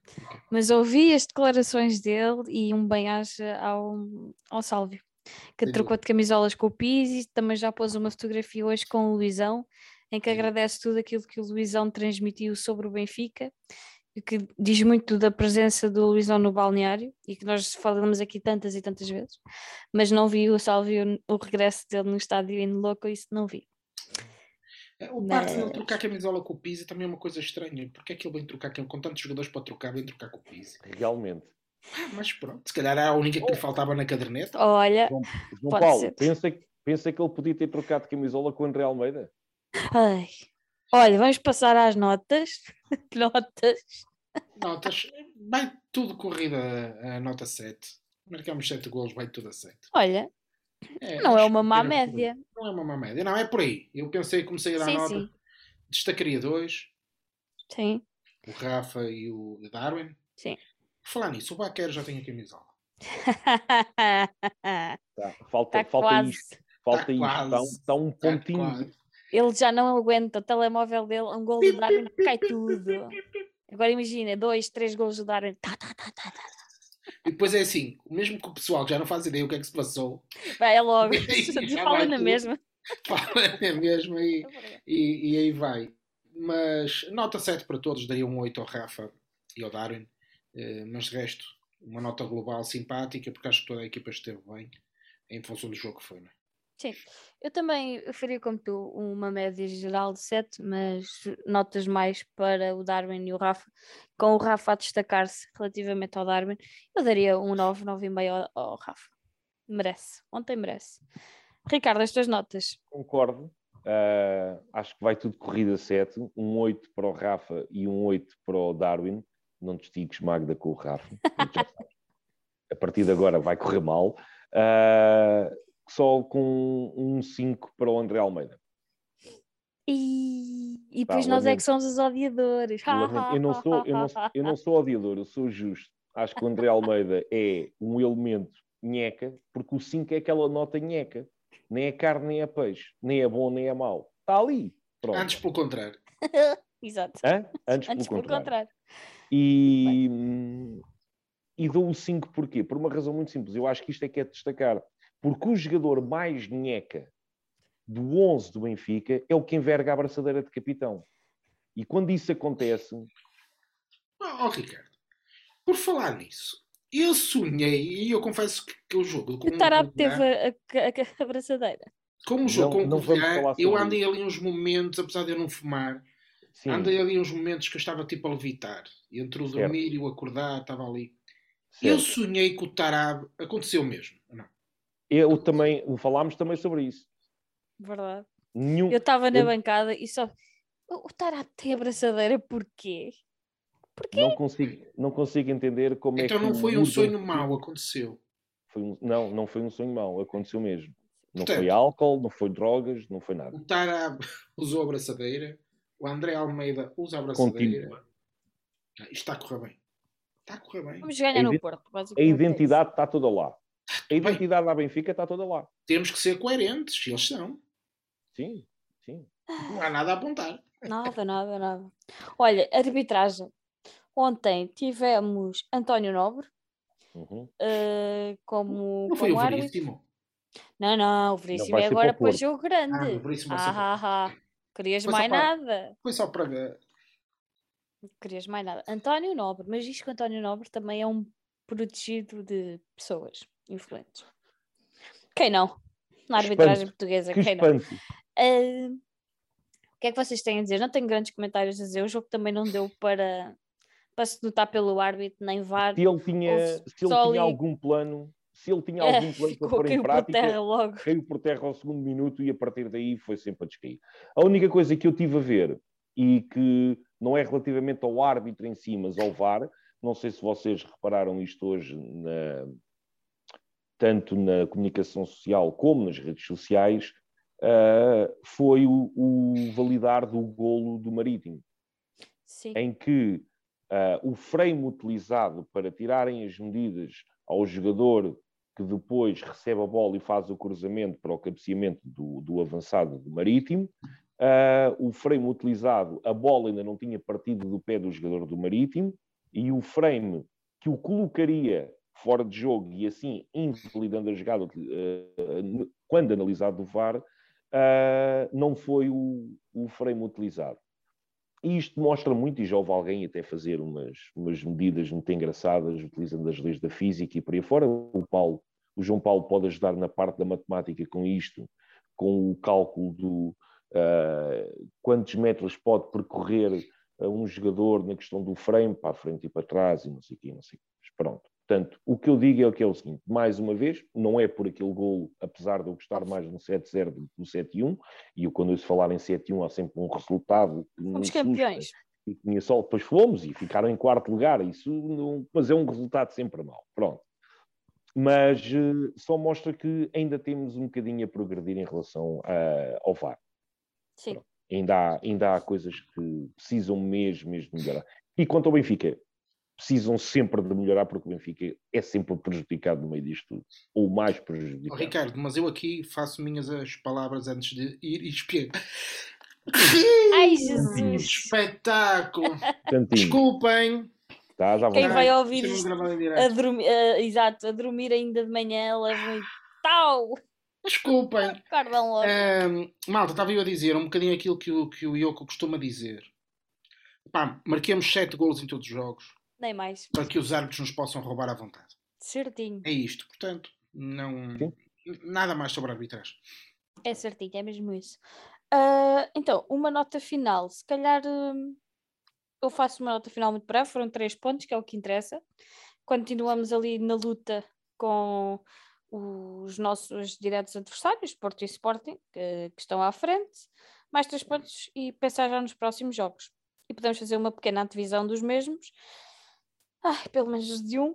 Mas ouvi as declarações dele e um bem-aja ao, ao Sálvio, que trocou de camisolas com o Pizzi, também já pôs uma fotografia hoje com o Luizão, em que agradece tudo aquilo que o Luizão transmitiu sobre o Benfica, que diz muito da presença do Luizão no balneário, e que nós falamos aqui tantas e tantas vezes, mas não vi o Sálvio, o regresso dele no estádio indo louco, isso não vi. É, O facto dele Mas- trocar camisola com o Pizzi também é uma coisa estranha. Porque é que ele vem trocar com tantos jogadores para trocar, vem trocar com o Pizzi? Realmente. Ah, mas pronto, se calhar era a única que lhe faltava na caderneta. Olha, João, João Pode Paulo, ser. pensa, que- pensa que ele podia ter trocado de camisola com o André Almeida? ai, olha, vamos passar às notas. notas. Notas, vai tudo corrida a, nota 7. Marcamos 7 golos, vai tudo a 7. Olha, É, não é uma má média. Não é uma má média. Não, é por aí. Eu pensei, comecei a dar Sim, nota. sim. Destacaria dois: Sim, o Rafa e o Darwin. sim. Por falar nisso, o Baquero já tem a camisola. Tá, falta, Está falta quase. isto. Falta Tá isto. Está um, está um Tá pontinho. quase. Ele já não aguenta o telemóvel dele, um gol do Darwin, cai tudo. Agora imagina, dois, três gols do Darwin. Tá, tá, tá, tá, tá. E depois é assim: mesmo que o pessoal que já não faz ideia o que é que se passou, Vai é logo. Fala na tudo. mesma. fala é mesmo e, e, e aí vai. Mas nota 7 para todos, daria um 8 ao Rafa e ao Darwin. Eh, mas de resto, uma nota global simpática, porque acho que toda a equipa esteve bem em função do jogo que foi. Não é? Sim, eu também faria como tu, uma média geral de 7, mas notas mais para o Darwin e o Rafa. Com o Rafa a destacar-se relativamente ao Darwin, eu daria um 9, 9,5 ao, ao Rafa. Merece, ontem merece. Ricardo, as tuas notas. Concordo. Ah, acho que vai tudo corrida 7. Um 8 para o Rafa e um 8 para o Darwin. Não te estigues, Magda, com o Rafa. A partir de agora vai correr mal. Ah, só com um 5 para o André Almeida. E, e Pá, depois nós é que lamento. somos os odiadores. Lamento. Eu não sou, eu não, sou- eu não sou odiador, eu sou justo. Acho que o André Almeida é um elemento nheca, porque o 5 é aquela nota nheca. Nem é carne, nem é peixe. Nem é bom, nem é mau. Está ali. Pronto. Antes, pelo contrário, Exato. Hã? Antes, Antes pelo contrário. contrário. E, e dou o 5 porquê? Por uma razão muito simples. Eu acho que isto é que é de destacar. Porque o jogador mais nheca do 11 do Benfica é o que enverga a abraçadeira de capitão. E quando isso acontece, Ó ó, Ricardo, por falar nisso, eu sonhei, e eu confesso que, que o jogo O o teve a, a, a abraçadeira. como o jogo Não- com não eu andei ali uns momentos, apesar de eu não fumar, sim, andei ali uns momentos que eu estava tipo a levitar. Entre o Certo. dormir e o acordar, estava ali. Eu certo. sonhei que o Tarab aconteceu mesmo. Não. Eu também, falámos também sobre isso. Verdade. Nenhum, Eu estava na eu- bancada e só. O, Tarap tem abraçadeira porquê? Porquê? não, consigo, não consigo entender como Então é que. não o foi um sonho mau, aconteceu. Foi um- não, não foi um sonho mau, aconteceu mesmo. Não Portanto- foi álcool, não foi drogas, não foi nada. O Tarab usou a abraçadeira, o André Almeida usa a abraçadeira. Contínuo. Ah, Isto está a correr bem. Está a correr bem. Vamos ganhar A no Porto. A basicamente é identidade está toda lá. A identidade da Benfica está toda lá. Temos que ser coerentes, eles são. Sim, sim. Não há nada a apontar. Nada, nada, nada. Olha, arbitragem. Ontem tivemos António Nobre Uhum. eh, como, Não foi o como árbitro. Veríssimo. Não, não, o Veríssimo é agora para o o jogo grande. Ah, o Veríssimo Ah, o ah, ah. Querias Foi mais para- nada. Foi só para ver. Querias mais nada. António Nobre, mas diz que o António Nobre também é um protegido de pessoas influentes. Quem não? Na arbitragem Espanto. portuguesa, Que quem não? espanto. Ah, o que é que vocês têm a dizer? Não tenho grandes comentários a dizer. O jogo também não deu para, para se notar pelo árbitro, nem VAR. Se ele tinha, se ele tinha algum plano, se ele tinha algum plano para pôr em por prática, terra logo. caiu por terra ao segundo minuto e a partir daí foi sempre a descair. A única coisa que eu tive a ver e que não é relativamente ao árbitro em si, mas ao VAR, não sei se vocês repararam isto hoje, na- tanto na comunicação social como nas redes sociais, ah, foi o, o validar do golo do Marítimo Sim. em que ah, o frame utilizado para tirarem as medidas ao jogador que depois recebe a bola e faz o cruzamento para o cabeceamento do, do avançado do Marítimo, ah, o frame utilizado, a bola ainda não tinha partido do pé do jogador do Marítimo, e o frame que o colocaria fora de jogo e assim invalidando a jogada uh, quando analisado do VAR, uh, não foi o, o frame utilizado. E isto mostra muito, e já houve alguém até fazer umas, umas medidas muito engraçadas, utilizando as leis da física e por aí fora. O, Paulo, o João Paulo pode ajudar na parte da matemática com isto, com o cálculo do uh, quantos metros pode percorrer um jogador na questão do frame, para a frente e para trás, e não sei o quê, não sei o quê. Mas pronto. Portanto, o que eu digo é o que é o seguinte, mais uma vez, não é por aquele golo, apesar de eu gostar mais do 7-0 do que do 7-1, e eu quando ouço falar em 7-1 há sempre um resultado Fomos campeões. E tinha só, depois fomos e ficaram em quarto lugar, isso não, mas é um resultado sempre mau. Pronto. Mas uh, só mostra que ainda temos um bocadinho a progredir em relação a, ao VAR. Sim. Pronto. Ainda há, ainda há coisas que precisam mesmo, mesmo melhorar. E quanto ao Benfica, precisam sempre de melhorar porque o Benfica é sempre prejudicado no meio disto tudo, ou mais prejudicado. Oh, Ricardo, mas eu aqui faço minhas as palavras antes de ir e espiar. Ai, Jesus! Espetáculo! Desculpem! Tá, Quem vai ouvir isto a dormir, uh, exato, a dormir ainda de manhã leva um tal! Desculpem! Um, malta, estava eu a dizer um bocadinho aquilo que o, que o Yoko costuma dizer. Pá, marquemos 7 golos em todos os jogos nem mais. Para que os árbitros nos possam roubar à vontade. Certinho. É isto, portanto, não. Sim. Nada mais sobre arbitragem. É certinho, é mesmo isso. Uh, então, uma nota final. Se calhar uh, eu faço uma nota final muito breve, foram três pontos, que é o que interessa. Continuamos ali na luta com os nossos diretos adversários, Porto e Sporting, que, que estão à frente. Mais três pontos e pensar já nos próximos jogos. E podemos fazer uma pequena antevisão dos mesmos. Ai, pelo menos de um.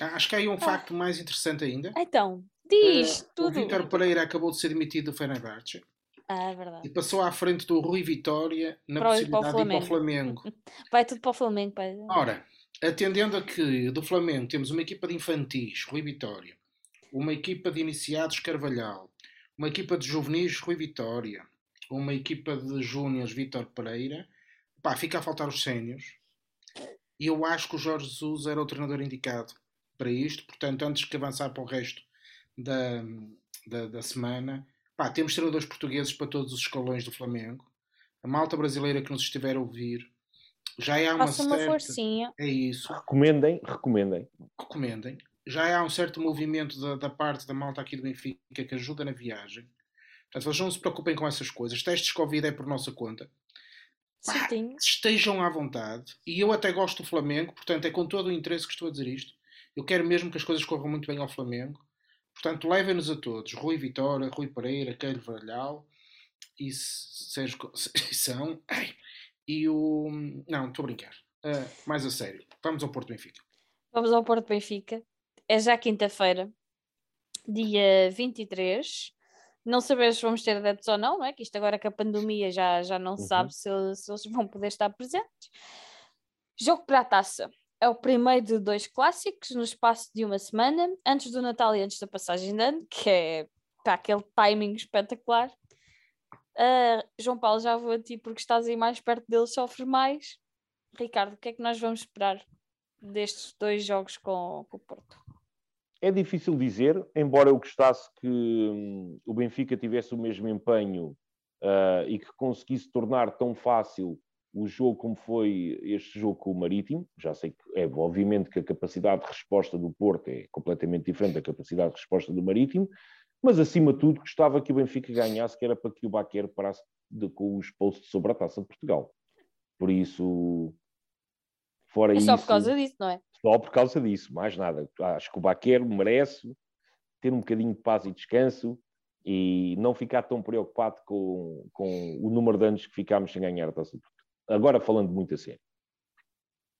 Ah, acho que há aí um ah. facto mais interessante ainda. Então, diz uh, tudo. O Vítor Pereira acabou de ser demitido do Fenerbahçe. Ah, é verdade. E passou à frente do Rui Vitória na para possibilidade de ir para o Flamengo. Vai tudo para o Flamengo, pai. Ora, atendendo a que do Flamengo temos uma equipa de infantis, Rui Vitória, uma equipa de iniciados, Carvalhal, uma equipa de juvenis, Rui Vitória, uma equipa de júniores, Vítor Pereira, pá, fica a faltar os sénios e eu acho que o Jorge Jesus era o treinador indicado para isto. Portanto, antes que avançar para o resto da, da, da semana, pá, temos treinadores portugueses para todos os escalões do Flamengo. A malta brasileira que nos estiver a ouvir, já há uma Faça certa... uma forcinha. É isso. Recomendem, recomendem. Recomendem. Já há um certo movimento da, da parte da malta aqui do Benfica que ajuda na viagem. Portanto, vocês não se preocupem com essas coisas. Testes Covid é por nossa conta. Pá, estejam à vontade. E eu até gosto do Flamengo, portanto, é com todo o interesse que estou a dizer isto. Eu quero mesmo que as coisas corram muito bem ao Flamengo. Portanto, levem-nos a todos. Rui Vitória, Rui Pereira, Keiro Varalhau e Sérgio são. E o. Não, estou a brincar. Uh, mais a sério. Vamos ao Porto Benfica. Vamos ao Porto Benfica. É já quinta-feira, dia 23. Não sabemos se vamos ter adeptos ou não, não é? Que isto agora com a pandemia já, já não se uhum. sabe se, se eles vão poder estar presentes. Jogo para a taça. É o primeiro de dois clássicos no espaço de uma semana, antes do Natal e antes da passagem de ano, que é para aquele timing espetacular. Uh, João Paulo, já vou a ti porque estás aí mais perto dele, sofre mais. Ricardo, o que é que nós vamos esperar destes dois jogos com, com o Porto? É difícil dizer, embora eu gostasse que hum, o Benfica tivesse o mesmo empenho uh, e que conseguisse tornar tão fácil o jogo como foi este jogo com o Marítimo. Já sei que é obviamente que a capacidade de resposta do Porto é completamente diferente da capacidade de resposta do Marítimo, mas acima de tudo gostava que o Benfica ganhasse, que era para que o Baquer parasse de, com os posts sobre a Taça de Portugal. Por isso, fora é isso... só por causa disso, não é? Só por causa disso, mais nada. Acho que o Baquero merece ter um bocadinho de paz e descanso e não ficar tão preocupado com, com o número de anos que ficámos sem ganhar a Taça de Portugal. Agora, falando muito a sério.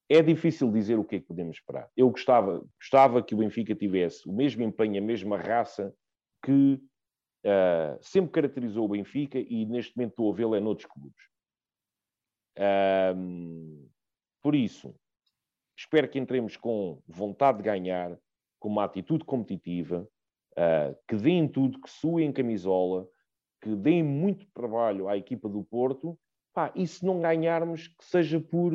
É difícil dizer o que é que podemos esperar. Eu gostava, gostava que o Benfica tivesse o mesmo empenho, a mesma raça que uh, sempre caracterizou o Benfica e neste momento estou a vê-lo é noutros clubes. Uh, por isso, Espero que entremos com vontade de ganhar, com uma atitude competitiva, uh, que deem tudo, que suem camisola, que deem muito trabalho à equipa do Porto. Pá, e se não ganharmos, que seja por,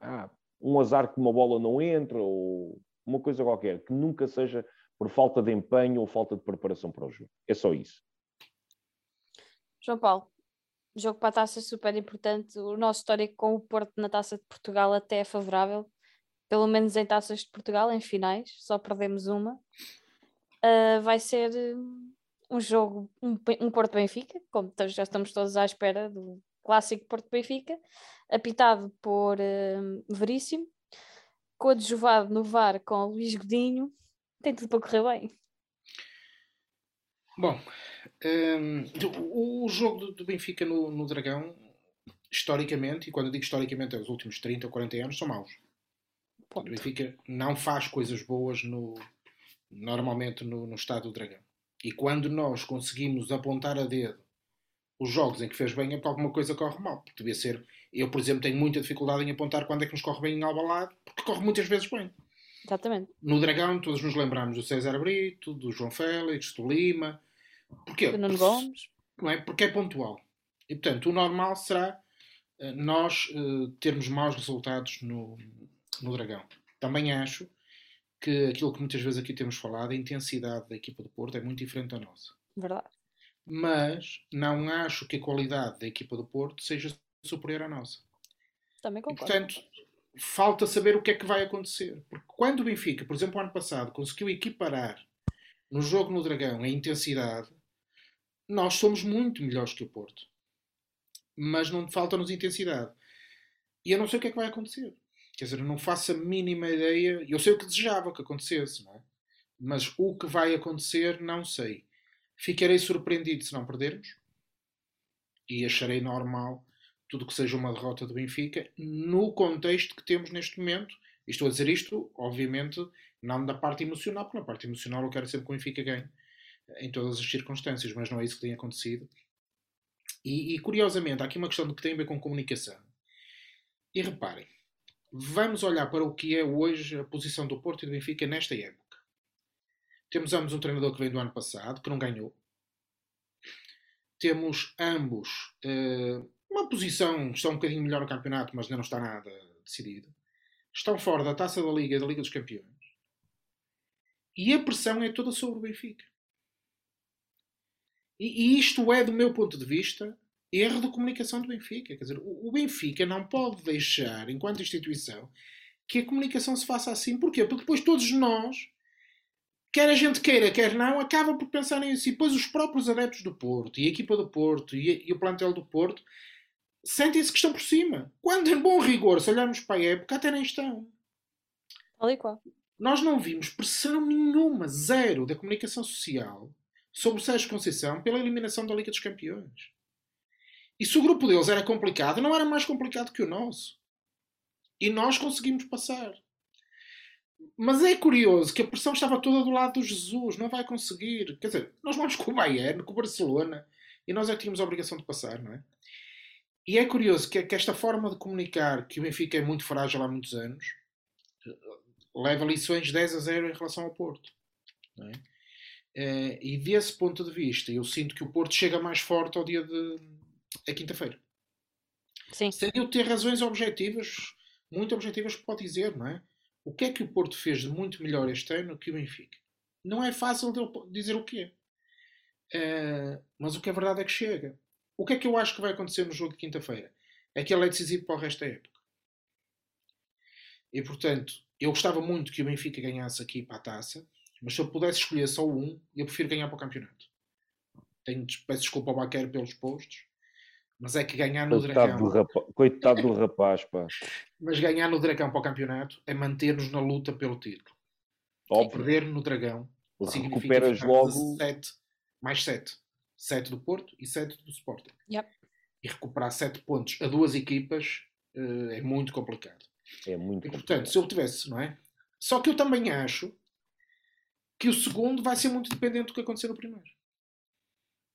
ah, um azar que uma bola não entra ou uma coisa qualquer, que nunca seja por falta de empenho ou falta de preparação para o jogo. É só isso. João Paulo, jogo para a taça super importante. O nosso histórico com o Porto na taça de Portugal até é favorável, pelo menos em taças de Portugal, em finais, só perdemos uma. Uh, vai ser um jogo, um, um Porto Benfica, como já estamos todos à espera do clássico Porto Benfica, apitado por uh, Veríssimo, coadjuvado no VAR com Luís Godinho, tem tudo para correr bem. Bom, um, o jogo do, do Benfica no, no, Dragão, historicamente, e quando eu digo historicamente é os últimos 30 ou 40 anos, são maus. Ponto. O Benfica não faz coisas boas no, normalmente no, no estado do Dragão. E quando nós conseguimos apontar a dedo os jogos em que fez bem é porque alguma coisa corre mal. Devia ser. Eu, por exemplo, tenho muita dificuldade em apontar quando é que nos corre bem em Albalade, porque corre muitas vezes bem. Exatamente. No Dragão, todos nos lembramos do César Brito, do João Félix, do Lima. Porquê? Do Nuno Gomes. Não é? Porque é pontual. E, portanto, o normal será uh, nós uh, termos maus resultados no, no Dragão. Também acho que aquilo que muitas vezes aqui temos falado, a intensidade da equipa do Porto é muito diferente da nossa. Verdade. Mas não acho que a qualidade da equipa do Porto seja superior à nossa. Também concordo. E, portanto, falta saber o que é que vai acontecer. Porque quando o Benfica, por exemplo, ano passado, conseguiu equiparar no jogo no Dragão a intensidade, nós somos muito melhores que o Porto. Mas não falta-nos intensidade. E eu não sei o que é que vai acontecer. Quer dizer, não faço a mínima ideia. Eu sei o que desejava que acontecesse, não é? Mas o que vai acontecer, não sei. Ficarei surpreendido se não perdermos. E acharei normal tudo que seja uma derrota do Benfica no contexto que temos neste momento. E estou a dizer isto, obviamente, não da parte emocional, porque na parte emocional eu quero sempre que o Benfica ganhe em todas as circunstâncias, mas não é isso que tem acontecido. E, e curiosamente, há aqui uma questão que tem a ver com comunicação. E reparem, vamos olhar para o que é hoje a posição do Porto e do Benfica nesta época. Temos ambos um treinador que vem do ano passado, que não ganhou. Temos ambos uh, uma posição, estão um bocadinho melhor no campeonato, mas ainda não está nada decidido. Estão fora da taça da Liga e da Liga dos Campeões. E a pressão é toda sobre o Benfica. E, e isto é, do meu ponto de vista, erro de comunicação do Benfica. Quer dizer, o, Benfica não pode deixar, enquanto instituição, que a comunicação se faça assim. Porquê? Porque depois todos nós, quer a gente queira, quer não, acaba por pensar nisso. E depois os próprios adeptos do Porto, e a equipa do Porto, e, e o plantel do Porto, sentem-se que estão por cima. Quando, em bom rigor, se olharmos para a época, até nem estão. Tal e qual. Nós não vimos pressão nenhuma, zero, da comunicação social sobre o Sérgio Conceição pela eliminação da Liga dos Campeões. E se o grupo deles era complicado, não era mais complicado que o nosso. E nós conseguimos passar. Mas é curioso que a pressão estava toda do lado do Jesus, não vai conseguir. Quer dizer, nós vamos com o Bayern, com o Barcelona, e nós é que tínhamos a obrigação de passar, não é? E é curioso que, que esta forma de comunicar, que o Benfica é muito frágil há muitos anos, leva lições 10 a 0 em relação ao Porto. É? Eh, e desse ponto de vista, eu sinto que o Porto chega mais forte ao dia de, é quinta-feira. Sim. Sem eu ter razões objetivas, muito objetivas, pode dizer, não é? O que é que o Porto fez de muito melhor este ano que o Benfica? Não é fácil de dizer o que é. Uh, mas o que é verdade é que chega. O que é que eu acho que vai acontecer no jogo de quinta-feira? É que ele é decisivo para o resto da época. E portanto, eu gostava muito que o Benfica ganhasse aqui para a taça, mas se eu pudesse escolher só um, eu prefiro ganhar para o campeonato. Tenho, peço desculpa ao Baqueiro pelos postos, mas é que ganhar no Coitado Dragão. Do rapaz, coitado do rapaz, pá. Mas ganhar no Dragão para o campeonato é manter-nos na luta pelo título. Óbvio. Perder no Dragão significa recuperas logo 7 mais 7. 7 do Porto e 7 do Sporting. Yep. E recuperar 7 pontos a duas equipas uh, é muito complicado. É muito e, complicado. portanto, se eu tivesse, não é? Só que eu também acho que o segundo vai ser muito dependente do que acontecer no primeiro.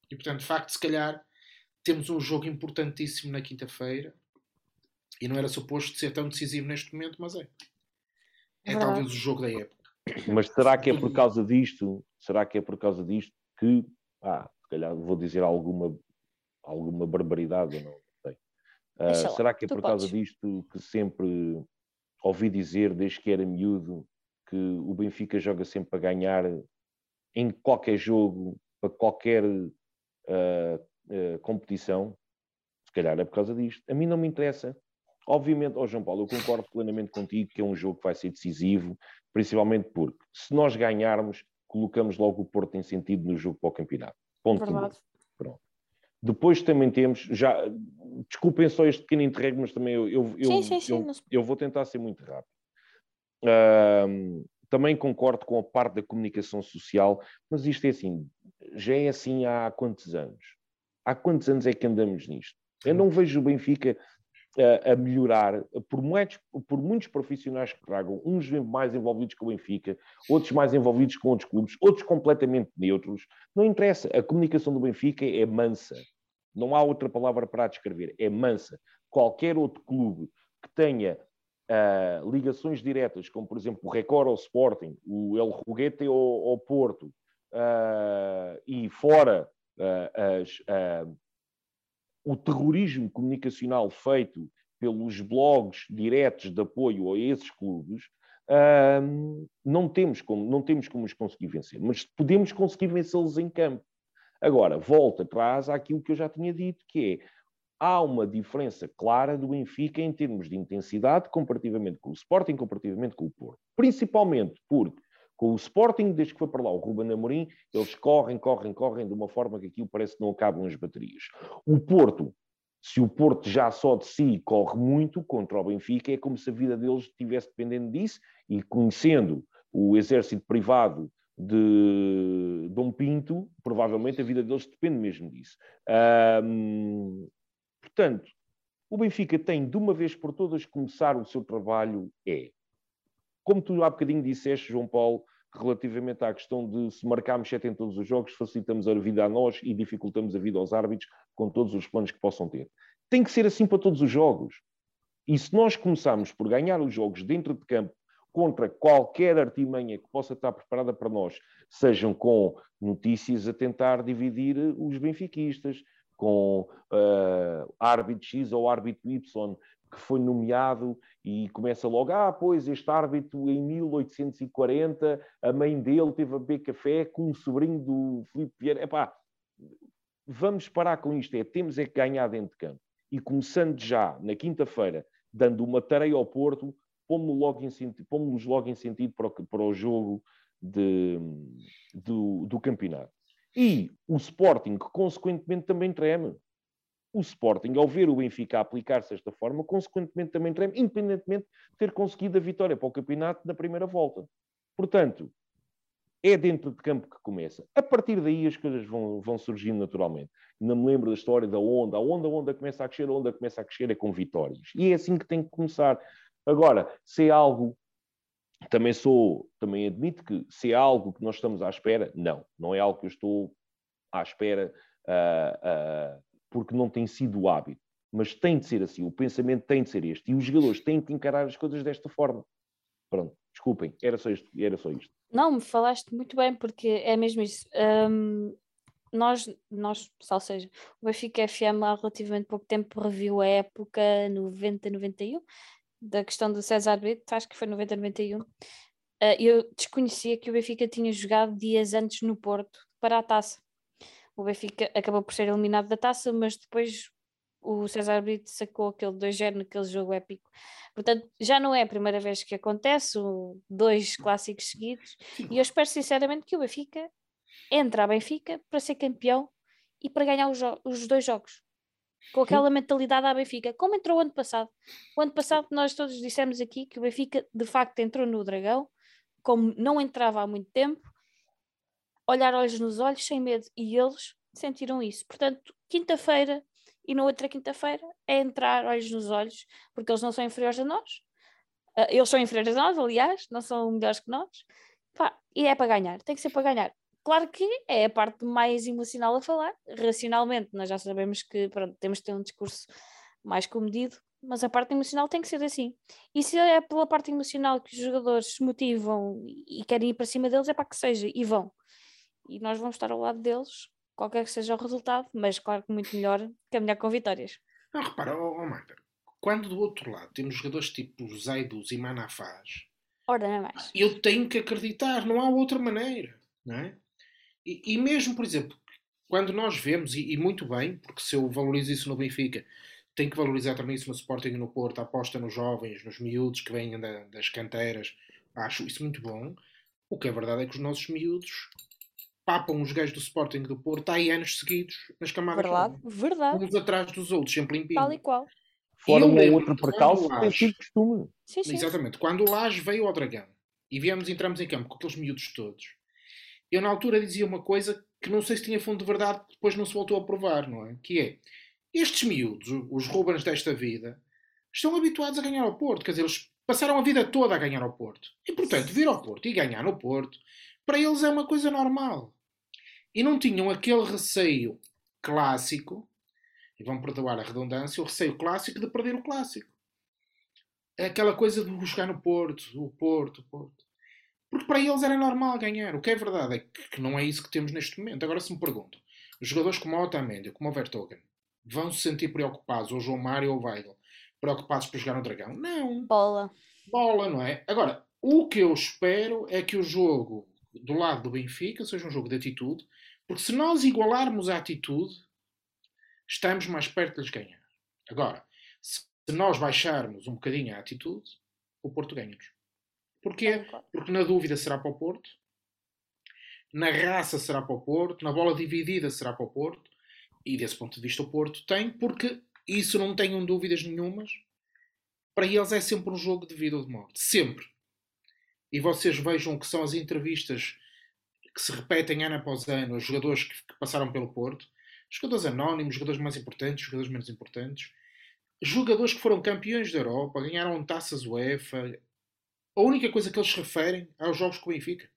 E portanto, de facto, se calhar temos um jogo importantíssimo na quinta-feira e não era suposto ser tão decisivo neste momento, mas é. É Verdade. talvez o jogo da época. Mas será que é por causa disto? Será que é por causa disto que, ah, se calhar vou dizer alguma, alguma barbaridade ou não, sei. Lá, será que é tu por causa podes. disto que sempre, ouvi dizer desde que era miúdo que o Benfica joga sempre para ganhar em qualquer jogo, para qualquer uh, uh, competição. Se calhar é por causa disto. A mim não me interessa. Obviamente, oh João Paulo, eu concordo plenamente contigo que é um jogo que vai ser decisivo, principalmente porque se nós ganharmos, colocamos logo o Porto em sentido no jogo para o campeonato. Ponto. Verdade. Pronto. Depois também temos, já, desculpem só este pequeno interregno, mas também eu, eu, sim, sim, sim, eu, eu, vou tentar ser muito rápido. Uh, também concordo com a parte da comunicação social, mas isto é assim, já é assim há quantos anos? Há quantos anos é que andamos nisto? Eu não vejo o Benfica uh, a melhorar, por muitos, por muitos profissionais que tragam, uns mais envolvidos com o Benfica, outros mais envolvidos com outros clubes, outros completamente neutros, não interessa. A comunicação do Benfica é mansa. Não há outra palavra para descrever. É mansa. Qualquer outro clube que tenha uh, ligações diretas, como por exemplo o Record ao Sporting, o El Ruguete ao, ao Porto, uh, e fora as, o terrorismo comunicacional feito pelos blogs diretos de apoio a esses clubes, não, temos como, não temos como os conseguir vencer, mas podemos conseguir vencê-los em campo. Agora, volta atrás àquilo que eu já tinha dito, que é há uma diferença clara do Benfica em termos de intensidade comparativamente com o Sporting, comparativamente com o Porto. Principalmente porque com o Sporting, desde que foi para lá o Ruben Amorim, eles correm, correm, correm de uma forma que aquilo parece que não acabam as baterias. O Porto, se o Porto já só de si corre muito contra o Benfica, é como se a vida deles estivesse dependendo disso e conhecendo o exército privado de Dom Pinto, provavelmente a vida deles depende mesmo disso. Um, portanto, o Benfica tem de uma vez por todas começar o seu trabalho é, como tu há bocadinho disseste, João Paulo, relativamente à questão de se marcarmos sete em todos os jogos, facilitamos a vida a nós e dificultamos a vida aos árbitros com todos os planos que possam ter. Tem que ser assim para todos os jogos. E se nós começarmos por ganhar os jogos dentro de campo contra qualquer artimanha que possa estar preparada para nós, sejam com notícias a tentar dividir os benfiquistas, com uh, árbitro X ou árbitro Y que foi nomeado e começa logo, ah, pois este árbitro em 1840, a mãe dele teve a beber café com um sobrinho do Filipe Vieira. Epá, vamos parar com isto, é, temos é que ganhar dentro de campo. E começando já, na quinta-feira, dando uma tarefa ao Porto, pomos-nos logo sentido, logo em sentido para, o, para o jogo de, do, do campeonato. E o Sporting, que consequentemente também treme. O Sporting, ao ver o Benfica aplicar-se desta forma, consequentemente também treme, independentemente de ter conseguido a vitória para o campeonato na primeira volta. Portanto, é dentro de campo que começa. A partir daí as coisas vão, vão surgindo naturalmente. Não me lembro da história da onda. A onda, a onda começa a crescer, a onda começa a crescer é com vitórias. E é assim que tem que começar. Agora, se é algo, também sou, também admito que se é algo que nós estamos à espera, não, não é algo que eu estou à espera uh, porque não tem sido o hábito. Mas tem de ser assim, o pensamento tem de ser este. E os jogadores têm de encarar as coisas desta forma. Pronto, desculpem, era só isto. Era só isto. Não, me falaste muito bem, porque é mesmo isso. Um, nós, nós, ou seja, o Benfica FM há relativamente pouco tempo reviu a época 90-91 da questão do César Brito, acho que foi 90-91. Uh, ah, eu desconhecia que o Benfica tinha jogado dias antes no Porto para a taça. O Benfica acabou por ser eliminado da taça, mas depois o César Brito sacou aquele 2-0 naquele jogo épico. Portanto, já não é a primeira vez que acontece, dois clássicos seguidos, e eu espero sinceramente que o Benfica entre a Benfica para ser campeão e para ganhar os, os dois jogos com aquela mentalidade à Benfica, como entrou o ano passado. O ano passado nós todos dissemos aqui que o Benfica de facto entrou no Dragão, como não entrava há muito tempo, olhar olhos nos olhos, sem medo, e eles sentiram isso. Portanto, quinta-feira e na outra quinta-feira é entrar olhos nos olhos, porque eles não são inferiores a nós. Uh, eles são inferiores a nós, aliás, não são melhores que nós. Pá, e é para ganhar, tem que ser para ganhar. Claro que é a parte mais emocional a falar. Racionalmente, nós já sabemos que pronto, temos de ter um discurso mais comedido, mas a parte emocional tem que ser assim. E se é pela parte emocional que os jogadores se motivam e querem ir para cima deles, é para que seja, e vão. E nós vamos estar ao lado deles, qualquer que seja o resultado, mas claro que muito melhor caminhar com vitórias. Não, repara, oh, oh Marta, quando do outro lado temos jogadores tipo Zaidus e Manafaz, Ora, não é mais. eu tenho que acreditar, não há outra maneira. Não é? e, e mesmo, por exemplo, quando nós vemos, e, e, muito bem, porque se eu valorizo isso no Benfica, tenho que valorizar também isso no Sporting e no Porto, a aposta nos jovens, nos miúdos que vêm da, das canteiras, acho isso muito bom. O que é verdade é que os nossos miúdos papam os gajos do Sporting do Porto há anos seguidos nas camadas. Verdade, verdade. Uns atrás dos outros, sempre limpinho. Tal e qual. Fora um ou outro percalço, tem sido costume. Sim, sim. Exatamente. Quando o Lage veio ao Dragão e viemos, entramos em campo com aqueles miúdos todos, eu na altura dizia uma coisa que não sei se tinha fundo de verdade, depois não se voltou a provar, não é? Que é, estes miúdos, os Rubens desta vida, estão habituados a ganhar ao Porto, quer dizer, eles passaram a vida toda a ganhar ao Porto. E, portanto, vir ao Porto e ganhar no Porto, para eles é uma coisa normal. E não tinham aquele receio clássico, e vão perdoar a redundância, o receio clássico de perder o clássico. É aquela coisa de jogar no Porto, o Porto, o Porto. Porque para eles era normal ganhar. O que é verdade é que não é isso que temos neste momento. Agora, se me perguntam, os jogadores como o Otamendi, como o Vertogen, vão se sentir preocupados, ou o João Mário ou o Weigl, preocupados por jogar no Dragão? Não. Bola. Bola, não é? Agora, o que eu espero é que o jogo do lado do Benfica seja um jogo de atitude, porque se nós igualarmos a atitude, estamos mais perto de lhes ganhar. Agora, se nós baixarmos um bocadinho a atitude, o Porto ganha-nos. Porquê? Porque na dúvida será para o Porto, na raça será para o Porto, na bola dividida será para o Porto, e desse ponto de vista o Porto tem, porque isso não tenham dúvidas nenhumas. Para eles é sempre um jogo de vida ou de morte. Sempre. E vocês vejam que são as entrevistas que se repetem ano após ano, os jogadores que, que passaram pelo Porto, jogadores anónimos, jogadores mais importantes, jogadores menos importantes, jogadores que foram campeões da Europa, ganharam taças UEFA, a única coisa que eles referem é aos jogos com o Benfica.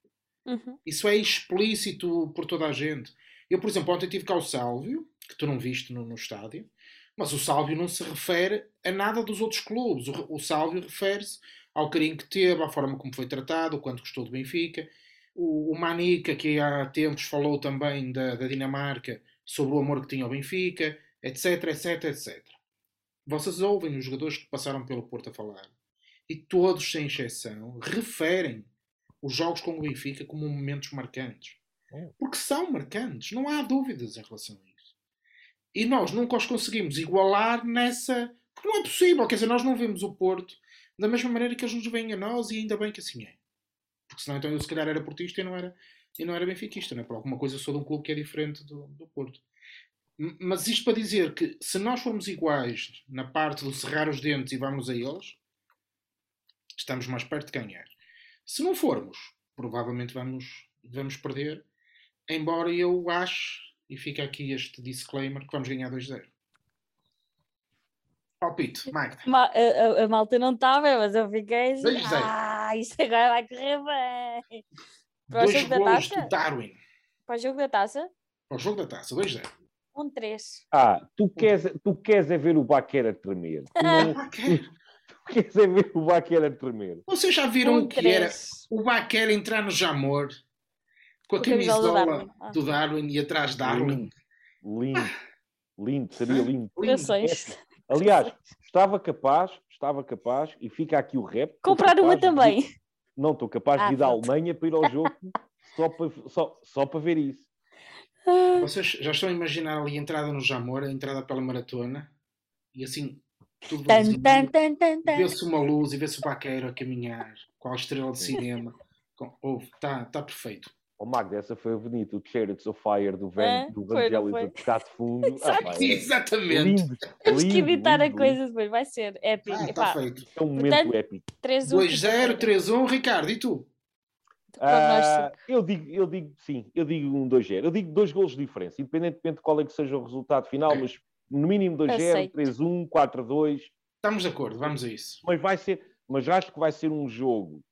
Uhum. Isso é explícito por toda a gente. Eu, por exemplo, ontem tive cá o Sálvio, que tu não viste no, no estádio, mas o Sálvio não se refere a nada dos outros clubes. O, o Sálvio refere-se ao carinho que teve, à forma como foi tratado, o quanto gostou do Benfica. O, o Manica, que há tempos falou também da, da Dinamarca, sobre o amor que tinha ao Benfica, etc, etc, etc. Vocês ouvem os jogadores que passaram pelo Porto a falar e todos, sem exceção, referem os jogos com o Benfica como momentos marcantes. Oh. Porque são marcantes, não há dúvidas em relação a isso. E nós nunca os conseguimos igualar nessa. Porque não é possível, quer dizer, nós não vemos o Porto da mesma maneira que eles nos veem a nós e ainda bem que assim é. Porque senão então eu se calhar era portista e não era, e não era benfiquista, né? por alguma coisa sou de um clube que é diferente do, do Porto. Mas isto para dizer que se nós formos iguais na parte do cerrar os dentes e vamos a eles, estamos mais perto de ganhar. Se não formos, provavelmente vamos, vamos perder, embora eu acho, e fica aqui este disclaimer, que vamos ganhar 2-0. Palpite, Magda. Ma a, a, a, malta não bem, mas eu fiquei assim, 2-0. Ah, isto agora vai correr bem. Para o Dois jogo da taça? do Darwin. Para o jogo da taça? Para o jogo da taça, 2-0. Um 3. Ah, tu queres, tu queres é ver o Baquera tremer. Tu, não, tu queres é ver o Baquera tremer. Vocês já viram Um o que era 3. o Baquer entrar no Jamor com a camisola do Darwin. Ah. do Darwin e atrás Darwin? Lindo, lindo, lindo, seria lindo. Lindo. Aliás, estava capaz, estava capaz, e fica aqui o rap. Comprar uma capaz de- também. não, estou capaz Ah, de ir à pronto. Alemanha para ir ao jogo só para, só, só para ver isso. Vocês já estão a imaginar ali a entrada no Jamor, a entrada pela maratona e assim tudo vê-se uma luz e vê-se o Baqueiro a caminhar com a estrela de cinema. Está tá perfeito. Oh, Magda, essa foi bonita, o Chariots of Fire do, Van, É, do Vangelis foi? a tocar de fundo. É Exatamente. lindo, Temos que lindo, evitar a lindo, coisa depois, vai ser épico. Ah, está feito. É um momento Portanto, épico. 3 1 2-0, 3-1, Ricardo, e tu? Ah, eu, digo, eu digo, sim, eu digo um 2-0. Eu digo dois golos de diferença, independentemente de qual é que seja o resultado final, mas no mínimo 2-0, Aceito. 3-1, 4-2. Estamos de acordo, vamos a isso. Mas vai ser, mas acho que vai ser um jogo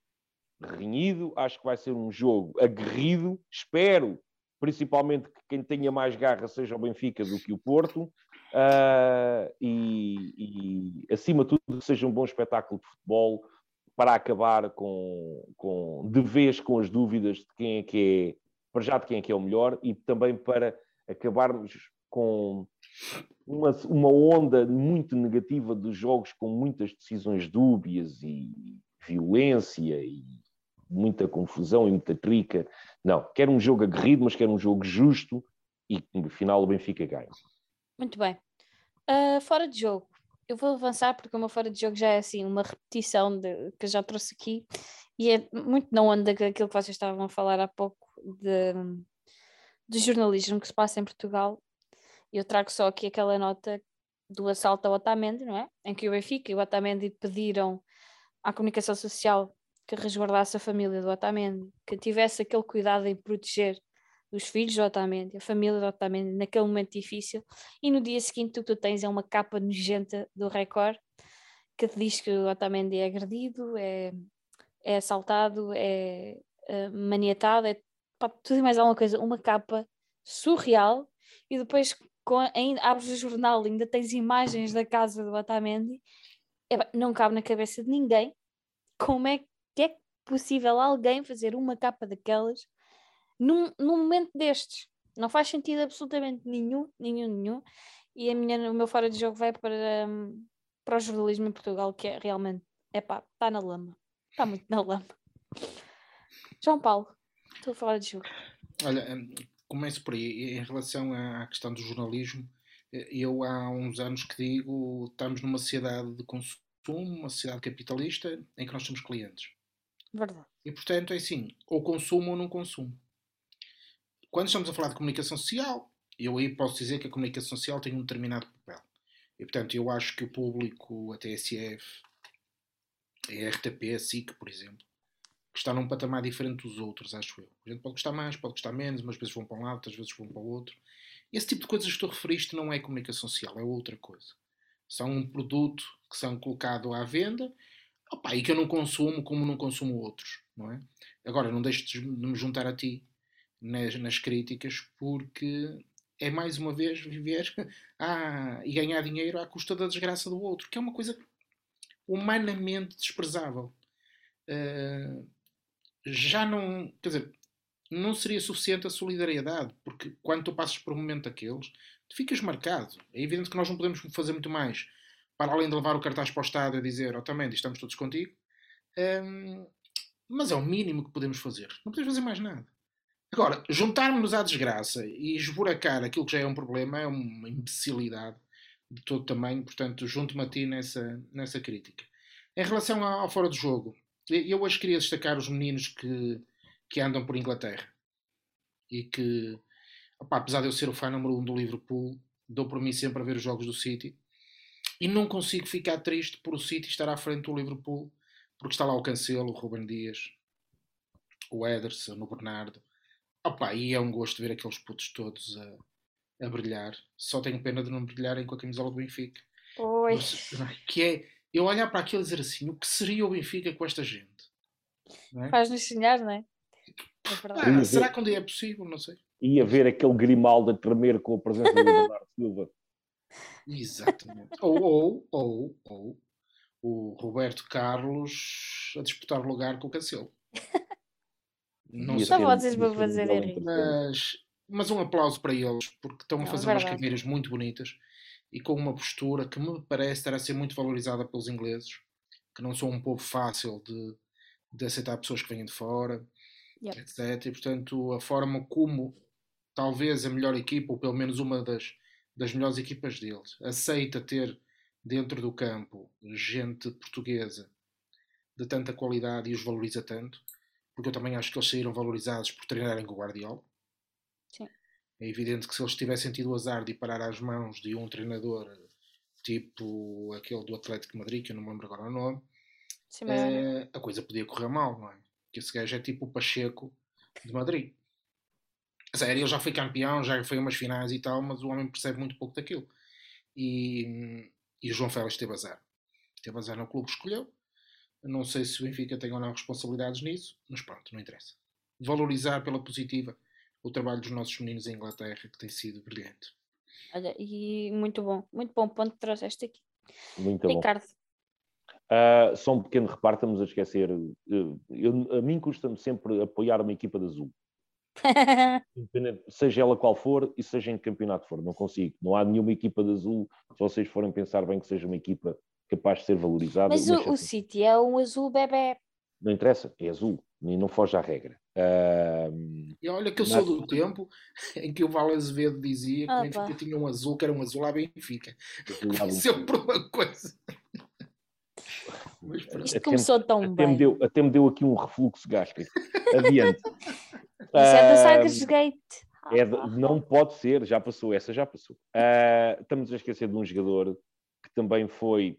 renhido, acho que vai ser um jogo aguerrido. Espero, principalmente, que quem tenha mais garra seja o Benfica do que o Porto. Ah, e, e, acima de tudo, seja um bom espetáculo de futebol para acabar com, com de vez com as dúvidas de quem é que é, para já de quem é que é o melhor e também para acabarmos com uma, uma onda muito negativa dos jogos com muitas decisões dúbias e violência e muita confusão e muita trica. Não, quero um jogo aguerrido, mas quero um jogo justo e no final o Benfica ganha. Muito bem. Uh, fora de jogo, eu vou avançar porque o meu fora de jogo já é assim, uma repetição de, que já trouxe aqui e é muito na onda daquilo que vocês estavam a falar há pouco de, de jornalismo que se passa em Portugal. Eu trago só aqui aquela nota do assalto ao Otamendi, não é? Em que o Benfica e o Otamendi pediram à comunicação social que resguardasse a família do Otamendi, que tivesse aquele cuidado em proteger os filhos do Otamendi, a família do Otamendi, naquele momento difícil, e no dia seguinte o que tu tens é uma capa nojenta do Record que te diz que o Otamendi é agredido, é, é assaltado, é, é maniatado, é pá, tudo e mais alguma coisa, uma capa surreal, e depois com, ainda, abres o jornal ainda tens imagens da casa do Otamendi, é, não cabe na cabeça de ninguém como é que é possível alguém fazer uma capa daquelas num, num momento destes. Não faz sentido absolutamente nenhum, nenhum, nenhum. E a minha, o meu fora de jogo vai para, um, para o jornalismo em Portugal, que é realmente, é pá, está na lama. Está muito na lama. João Paulo, estou fora de jogo. Olha, hum, começo por aí. Em relação à questão do jornalismo, eh, eu há uns anos que digo, estamos numa sociedade de consumo, uma sociedade capitalista, em que nós somos clientes. Verdade. E portanto é assim, ou consumo ou não consumo. Quando estamos a falar de comunicação social, eu aí posso dizer que a comunicação social tem um determinado papel. E portanto eu acho que o público, a TSF, a RTP, a SIC, por exemplo, está num patamar diferente dos outros, acho eu. A gente pode gostar mais, pode gostar menos, umas vezes vão para um lado, outras vezes vão para o outro. Esse tipo de coisas que tu referiste não é comunicação social, é outra coisa. São um produto que são colocado à venda opa, e que eu não consumo como não consumo outros, não é? Agora, não deixes de me juntar a ti nas, nas críticas, porque é mais uma vez viver ah, e ganhar dinheiro à custa da desgraça do outro, que é uma coisa humanamente desprezável. Uh, já não. Quer dizer, não seria suficiente a solidariedade, porque quando tu passas por um momento daqueles, tu ficas marcado. É evidente que nós não podemos fazer muito mais para além de levar o cartaz para o Estado e dizer, oh, também estamos todos contigo. Um, mas é o mínimo que podemos fazer. Não podemos fazer mais nada. Agora, juntarmos-nos à desgraça e esburacar aquilo que já é um problema é uma imbecilidade de todo tamanho, portanto, junto-me a ti nessa, nessa crítica. Em relação ao fora de jogo, eu hoje queria destacar os meninos que, que andam por Inglaterra e que, opa, apesar de eu ser o fã número um do Liverpool, dou por mim sempre a ver os jogos do City e não consigo ficar triste por o City estar à frente do Liverpool, porque está lá o Cancelo, o Ruben Dias, o Ederson, o Bernardo. Opa, e é um gosto ver aqueles putos todos a, a brilhar. Só tenho pena de não brilharem com a camisola do Benfica. Oi. É? Que é eu olhar para aquilo e dizer assim: o que seria o Benfica com esta gente? É? Faz-nos sonhar, não é? é ah, será que um dia é possível? Não sei. Ia ver aquele Grimaldo a tremer com a presença do Bernardo Silva. Exatamente. ou, ou, ou, ou o Roberto Carlos a disputar o lugar com o Cancelo. Não Só vocês vão fazer. Mas, mas um aplauso para eles, porque estão a fazer umas carreiras muito bonitas e com uma postura que me parece estar a ser muito valorizada pelos ingleses, que não são um povo fácil de, de aceitar pessoas que vêm de fora, yep. etc. E portanto, a forma como talvez a melhor equipa, ou pelo menos uma das, das melhores equipas deles, aceita ter dentro do campo gente portuguesa de tanta qualidade e os valoriza tanto, porque eu também acho que eles saíram valorizados por treinarem com o Guardiola. Sim. É evidente que se eles tivessem tido o azar de parar às mãos de um treinador tipo aquele do Atlético de Madrid, que eu não me lembro agora o nome, Sim, é, a coisa podia correr mal, não é? Que esse gajo é tipo o Pacheco de Madrid. A sério, ele já foi campeão, já foi umas finais e tal, mas o homem percebe muito pouco daquilo. E, e o João Félix teve azar. Teve azar no clube que escolheu. Não sei se o Benfica tem ou não responsabilidades nisso, mas pronto, não interessa. Valorizar pela positiva o trabalho dos nossos meninos em Inglaterra, que tem sido brilhante. Olha, e muito bom, muito bom ponto que trouxeste aqui. Muito Ricardo. bom. Uh, só um pequeno reparo, estamos a esquecer. Eu, eu, a mim custa-me sempre apoiar uma equipa de azul. Seja ela qual for e seja em que campeonato for. Não consigo. Não há nenhuma equipa de azul, se vocês forem pensar bem, que seja uma equipa capaz de ser valorizada. Mas o, o City é um azul bebê. Não interessa, é azul e não foge à regra. Uh, e olha que eu sou do tempo em que o Val Azevedo dizia que Benfica tinha um azul, que era um azul à Benfica. Sempre uma coisa. Isto começou tão até bem. Me deu, até me deu aqui um refluxo gástrico. Adiante. Isso é da Sagres Gate. É de, não pode ser, já passou, essa já passou. Uh, estamos a esquecer de um jogador que também foi,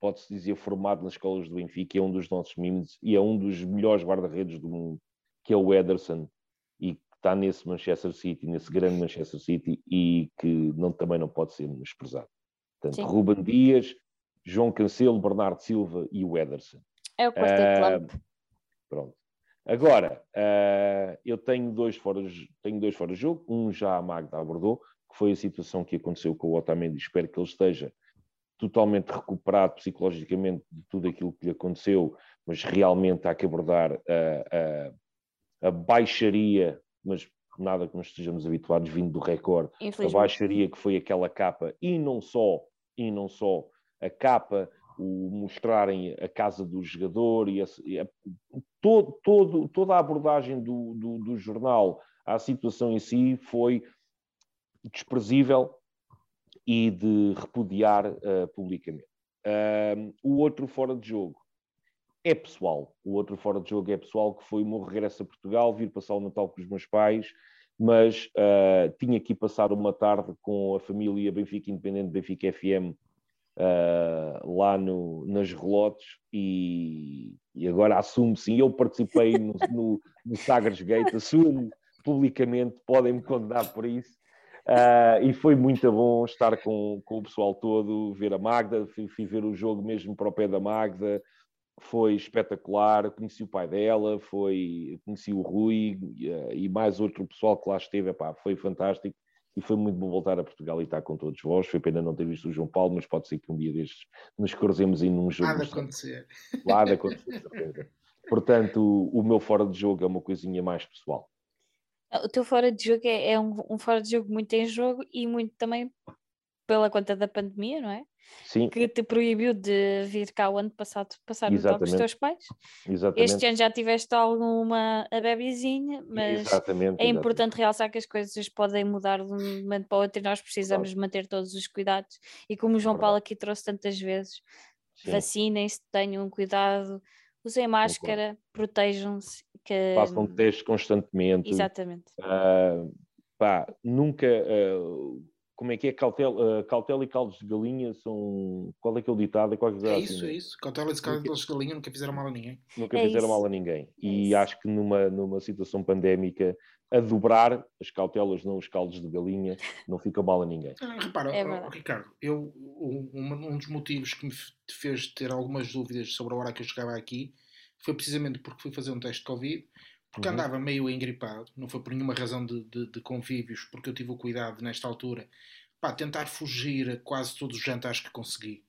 pode-se dizer, formado nas escolas do Benfica, é um dos nossos mimos e é um dos melhores guarda-redes do mundo, que é o Ederson, e que está nesse Manchester City, nesse grande Manchester City, e que não, também não pode ser desprezado. Portanto, Sim. Ruben Dias, João Cancelo, Bernardo Silva e o Ederson. É o quarteto uh, Pronto. Agora, uh, eu tenho dois, fora, tenho dois fora de jogo. Um já a Magda abordou, que foi a situação que aconteceu com o Otamendi. Espero que ele esteja totalmente recuperado psicologicamente de tudo aquilo que lhe aconteceu, mas realmente há que abordar a, a, a baixaria, mas nada que nos estejamos habituados vindo do recorde, a baixaria que foi aquela capa, e não só, e não só a capa, o mostrarem a casa do jogador e, a, e a, todo, todo, toda a abordagem do, do, do, jornal à situação em si foi desprezível e de repudiar uh, publicamente. Uh, o outro fora de jogo é pessoal. O outro fora de jogo é pessoal, que foi o meu regresso a Portugal, vir passar o Natal com os meus pais, mas uh, tinha que passar uma tarde com a família Benfica Independente, Benfica FM, uh, lá no, nas relotes e, e, agora assumo sim, eu participei no, no, no Sagres Gate, assumo publicamente, podem-me condenar por isso. Uh, e foi muito bom estar com, com o pessoal todo, ver a Magda, fui, fui, ver o jogo mesmo para o pé da Magda, foi espetacular, conheci o pai dela, foi, conheci o Rui uh, e mais outro pessoal que lá esteve, Epá, foi fantástico e foi muito bom voltar a Portugal e estar com todos vós. Foi pena não ter visto o João Paulo, mas pode ser que um dia destes nos cruzemos em num jogo. Há de acontecer. Há de acontecer. Portanto, o meu fora de jogo é uma coisinha mais pessoal. O teu fora de jogo é, é um, um, fora de jogo muito em jogo e muito também pela conta da pandemia, não é? Sim. que te proibiu de vir cá o ano passado passar Natal com os teus pais. Exatamente. Este ano já tiveste alguma a bebezinha, mas exatamente, é importante realçar que as coisas podem mudar de um momento para o outro e nós precisamos claro. manter todos os cuidados. E como o João Paulo aqui trouxe tantas vezes, vacinem-se, tenham cuidado, usem máscara, protejam-se. Que... Façam testes constantemente. Exatamente. Uh, pá, nunca. Uh, como é que é? Cautela, uh, cautela e caldos de galinha são. Qual é que é o ditado? É, é isso, assim, é isso. Cautela e caldos de galinha nunca fizeram mal a ninguém. Nunca é fizeram isso. mal a ninguém. É e isso. acho que numa, numa situação pandémica, a dobrar as cautelas, não os caldos de galinha, não fica mal a ninguém. Ah, repara, é oh, Ricardo, eu, um, um, dos motivos que me fez ter algumas dúvidas sobre a hora que eu chegava aqui foi precisamente porque fui fazer um teste de Covid porque uhum. andava meio engripado, não foi por nenhuma razão de, de, de, convívios, porque eu tive o cuidado nesta altura, pá, tentar fugir a quase todos os jantares que consegui.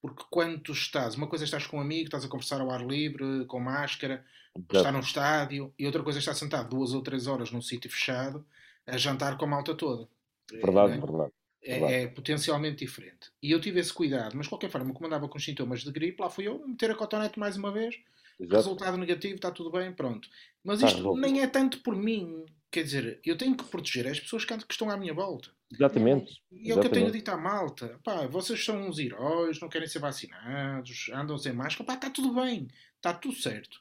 Porque quando tu estás, uma coisa é estás com um amigo, estás a conversar ao ar livre, com máscara, Exato. está num estádio, e outra coisa é estar sentado duas ou três horas num sítio fechado a jantar com a malta toda. Verdade, é, verdade. É, é, potencialmente diferente. E eu tive esse cuidado, mas de qualquer forma, como andava com sintomas de gripe, lá fui eu meter a cotonete mais uma vez Exato. resultado negativo, está tudo bem, pronto. Mas isto nem é tanto por mim. Quer dizer, eu tenho que proteger as pessoas que estão à minha volta. Exatamente. E é o que eu tenho dito à malta. Pá, vocês são uns heróis, não querem ser vacinados, andam sem máscara. Pá, está tudo bem. Está tudo certo.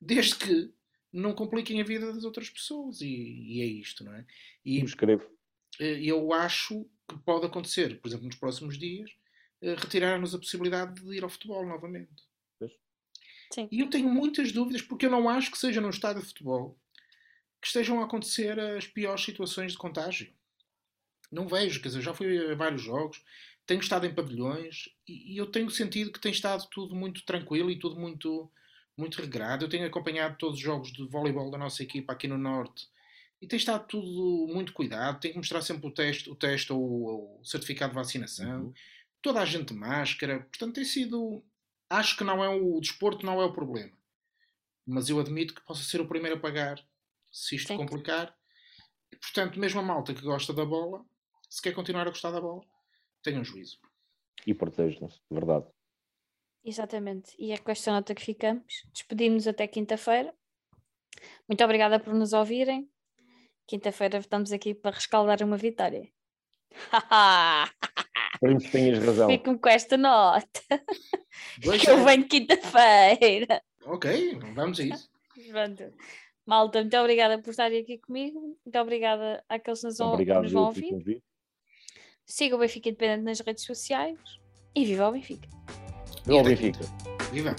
Desde que não compliquem a vida das outras pessoas. E, e é isto, não é? E escrevo. Eh, eu acho que pode acontecer, por exemplo, nos próximos dias, eh, retirar-nos a possibilidade de ir ao futebol novamente. Sim. E eu tenho muitas dúvidas porque eu não acho que seja num estádio de futebol que estejam a acontecer as piores situações de contágio. Não vejo, quer dizer, já fui a vários jogos, tenho estado em pavilhões e, e eu tenho sentido que tem estado tudo muito tranquilo e tudo muito, muito regrado. Eu tenho acompanhado todos os jogos de voleibol da nossa equipa aqui no Norte e tem estado tudo muito cuidado. Tenho que mostrar sempre o teste, o teste ou o certificado de vacinação. Uhum. Toda a gente de máscara. Portanto, tem sido acho que não é o, o desporto não é o problema. Mas eu admito que possa ser o primeiro a pagar se isto Sim. complicar. E, portanto, mesmo a malta que gosta da bola, se quer continuar a gostar da bola, tenham juízo. E protejam-se, de verdade. Exatamente. E é com esta nota que ficamos. Despedimos-nos até quinta-feira. Muito obrigada por nos ouvirem. Quinta-feira estamos aqui para rescaldar uma vitória. Esperemos que tenhas razão. Fico com esta nota. Dois Que eu venho quinta-feira. Ok, vamos a isso. Pronto. Malta, muito obrigada por estarem aqui comigo. Muito obrigada àqueles que nos, vão- Obrigado nos vão ouvir siga o Benfica Independente nas redes sociais e viva o Benfica. Viva o Benfica. Viva.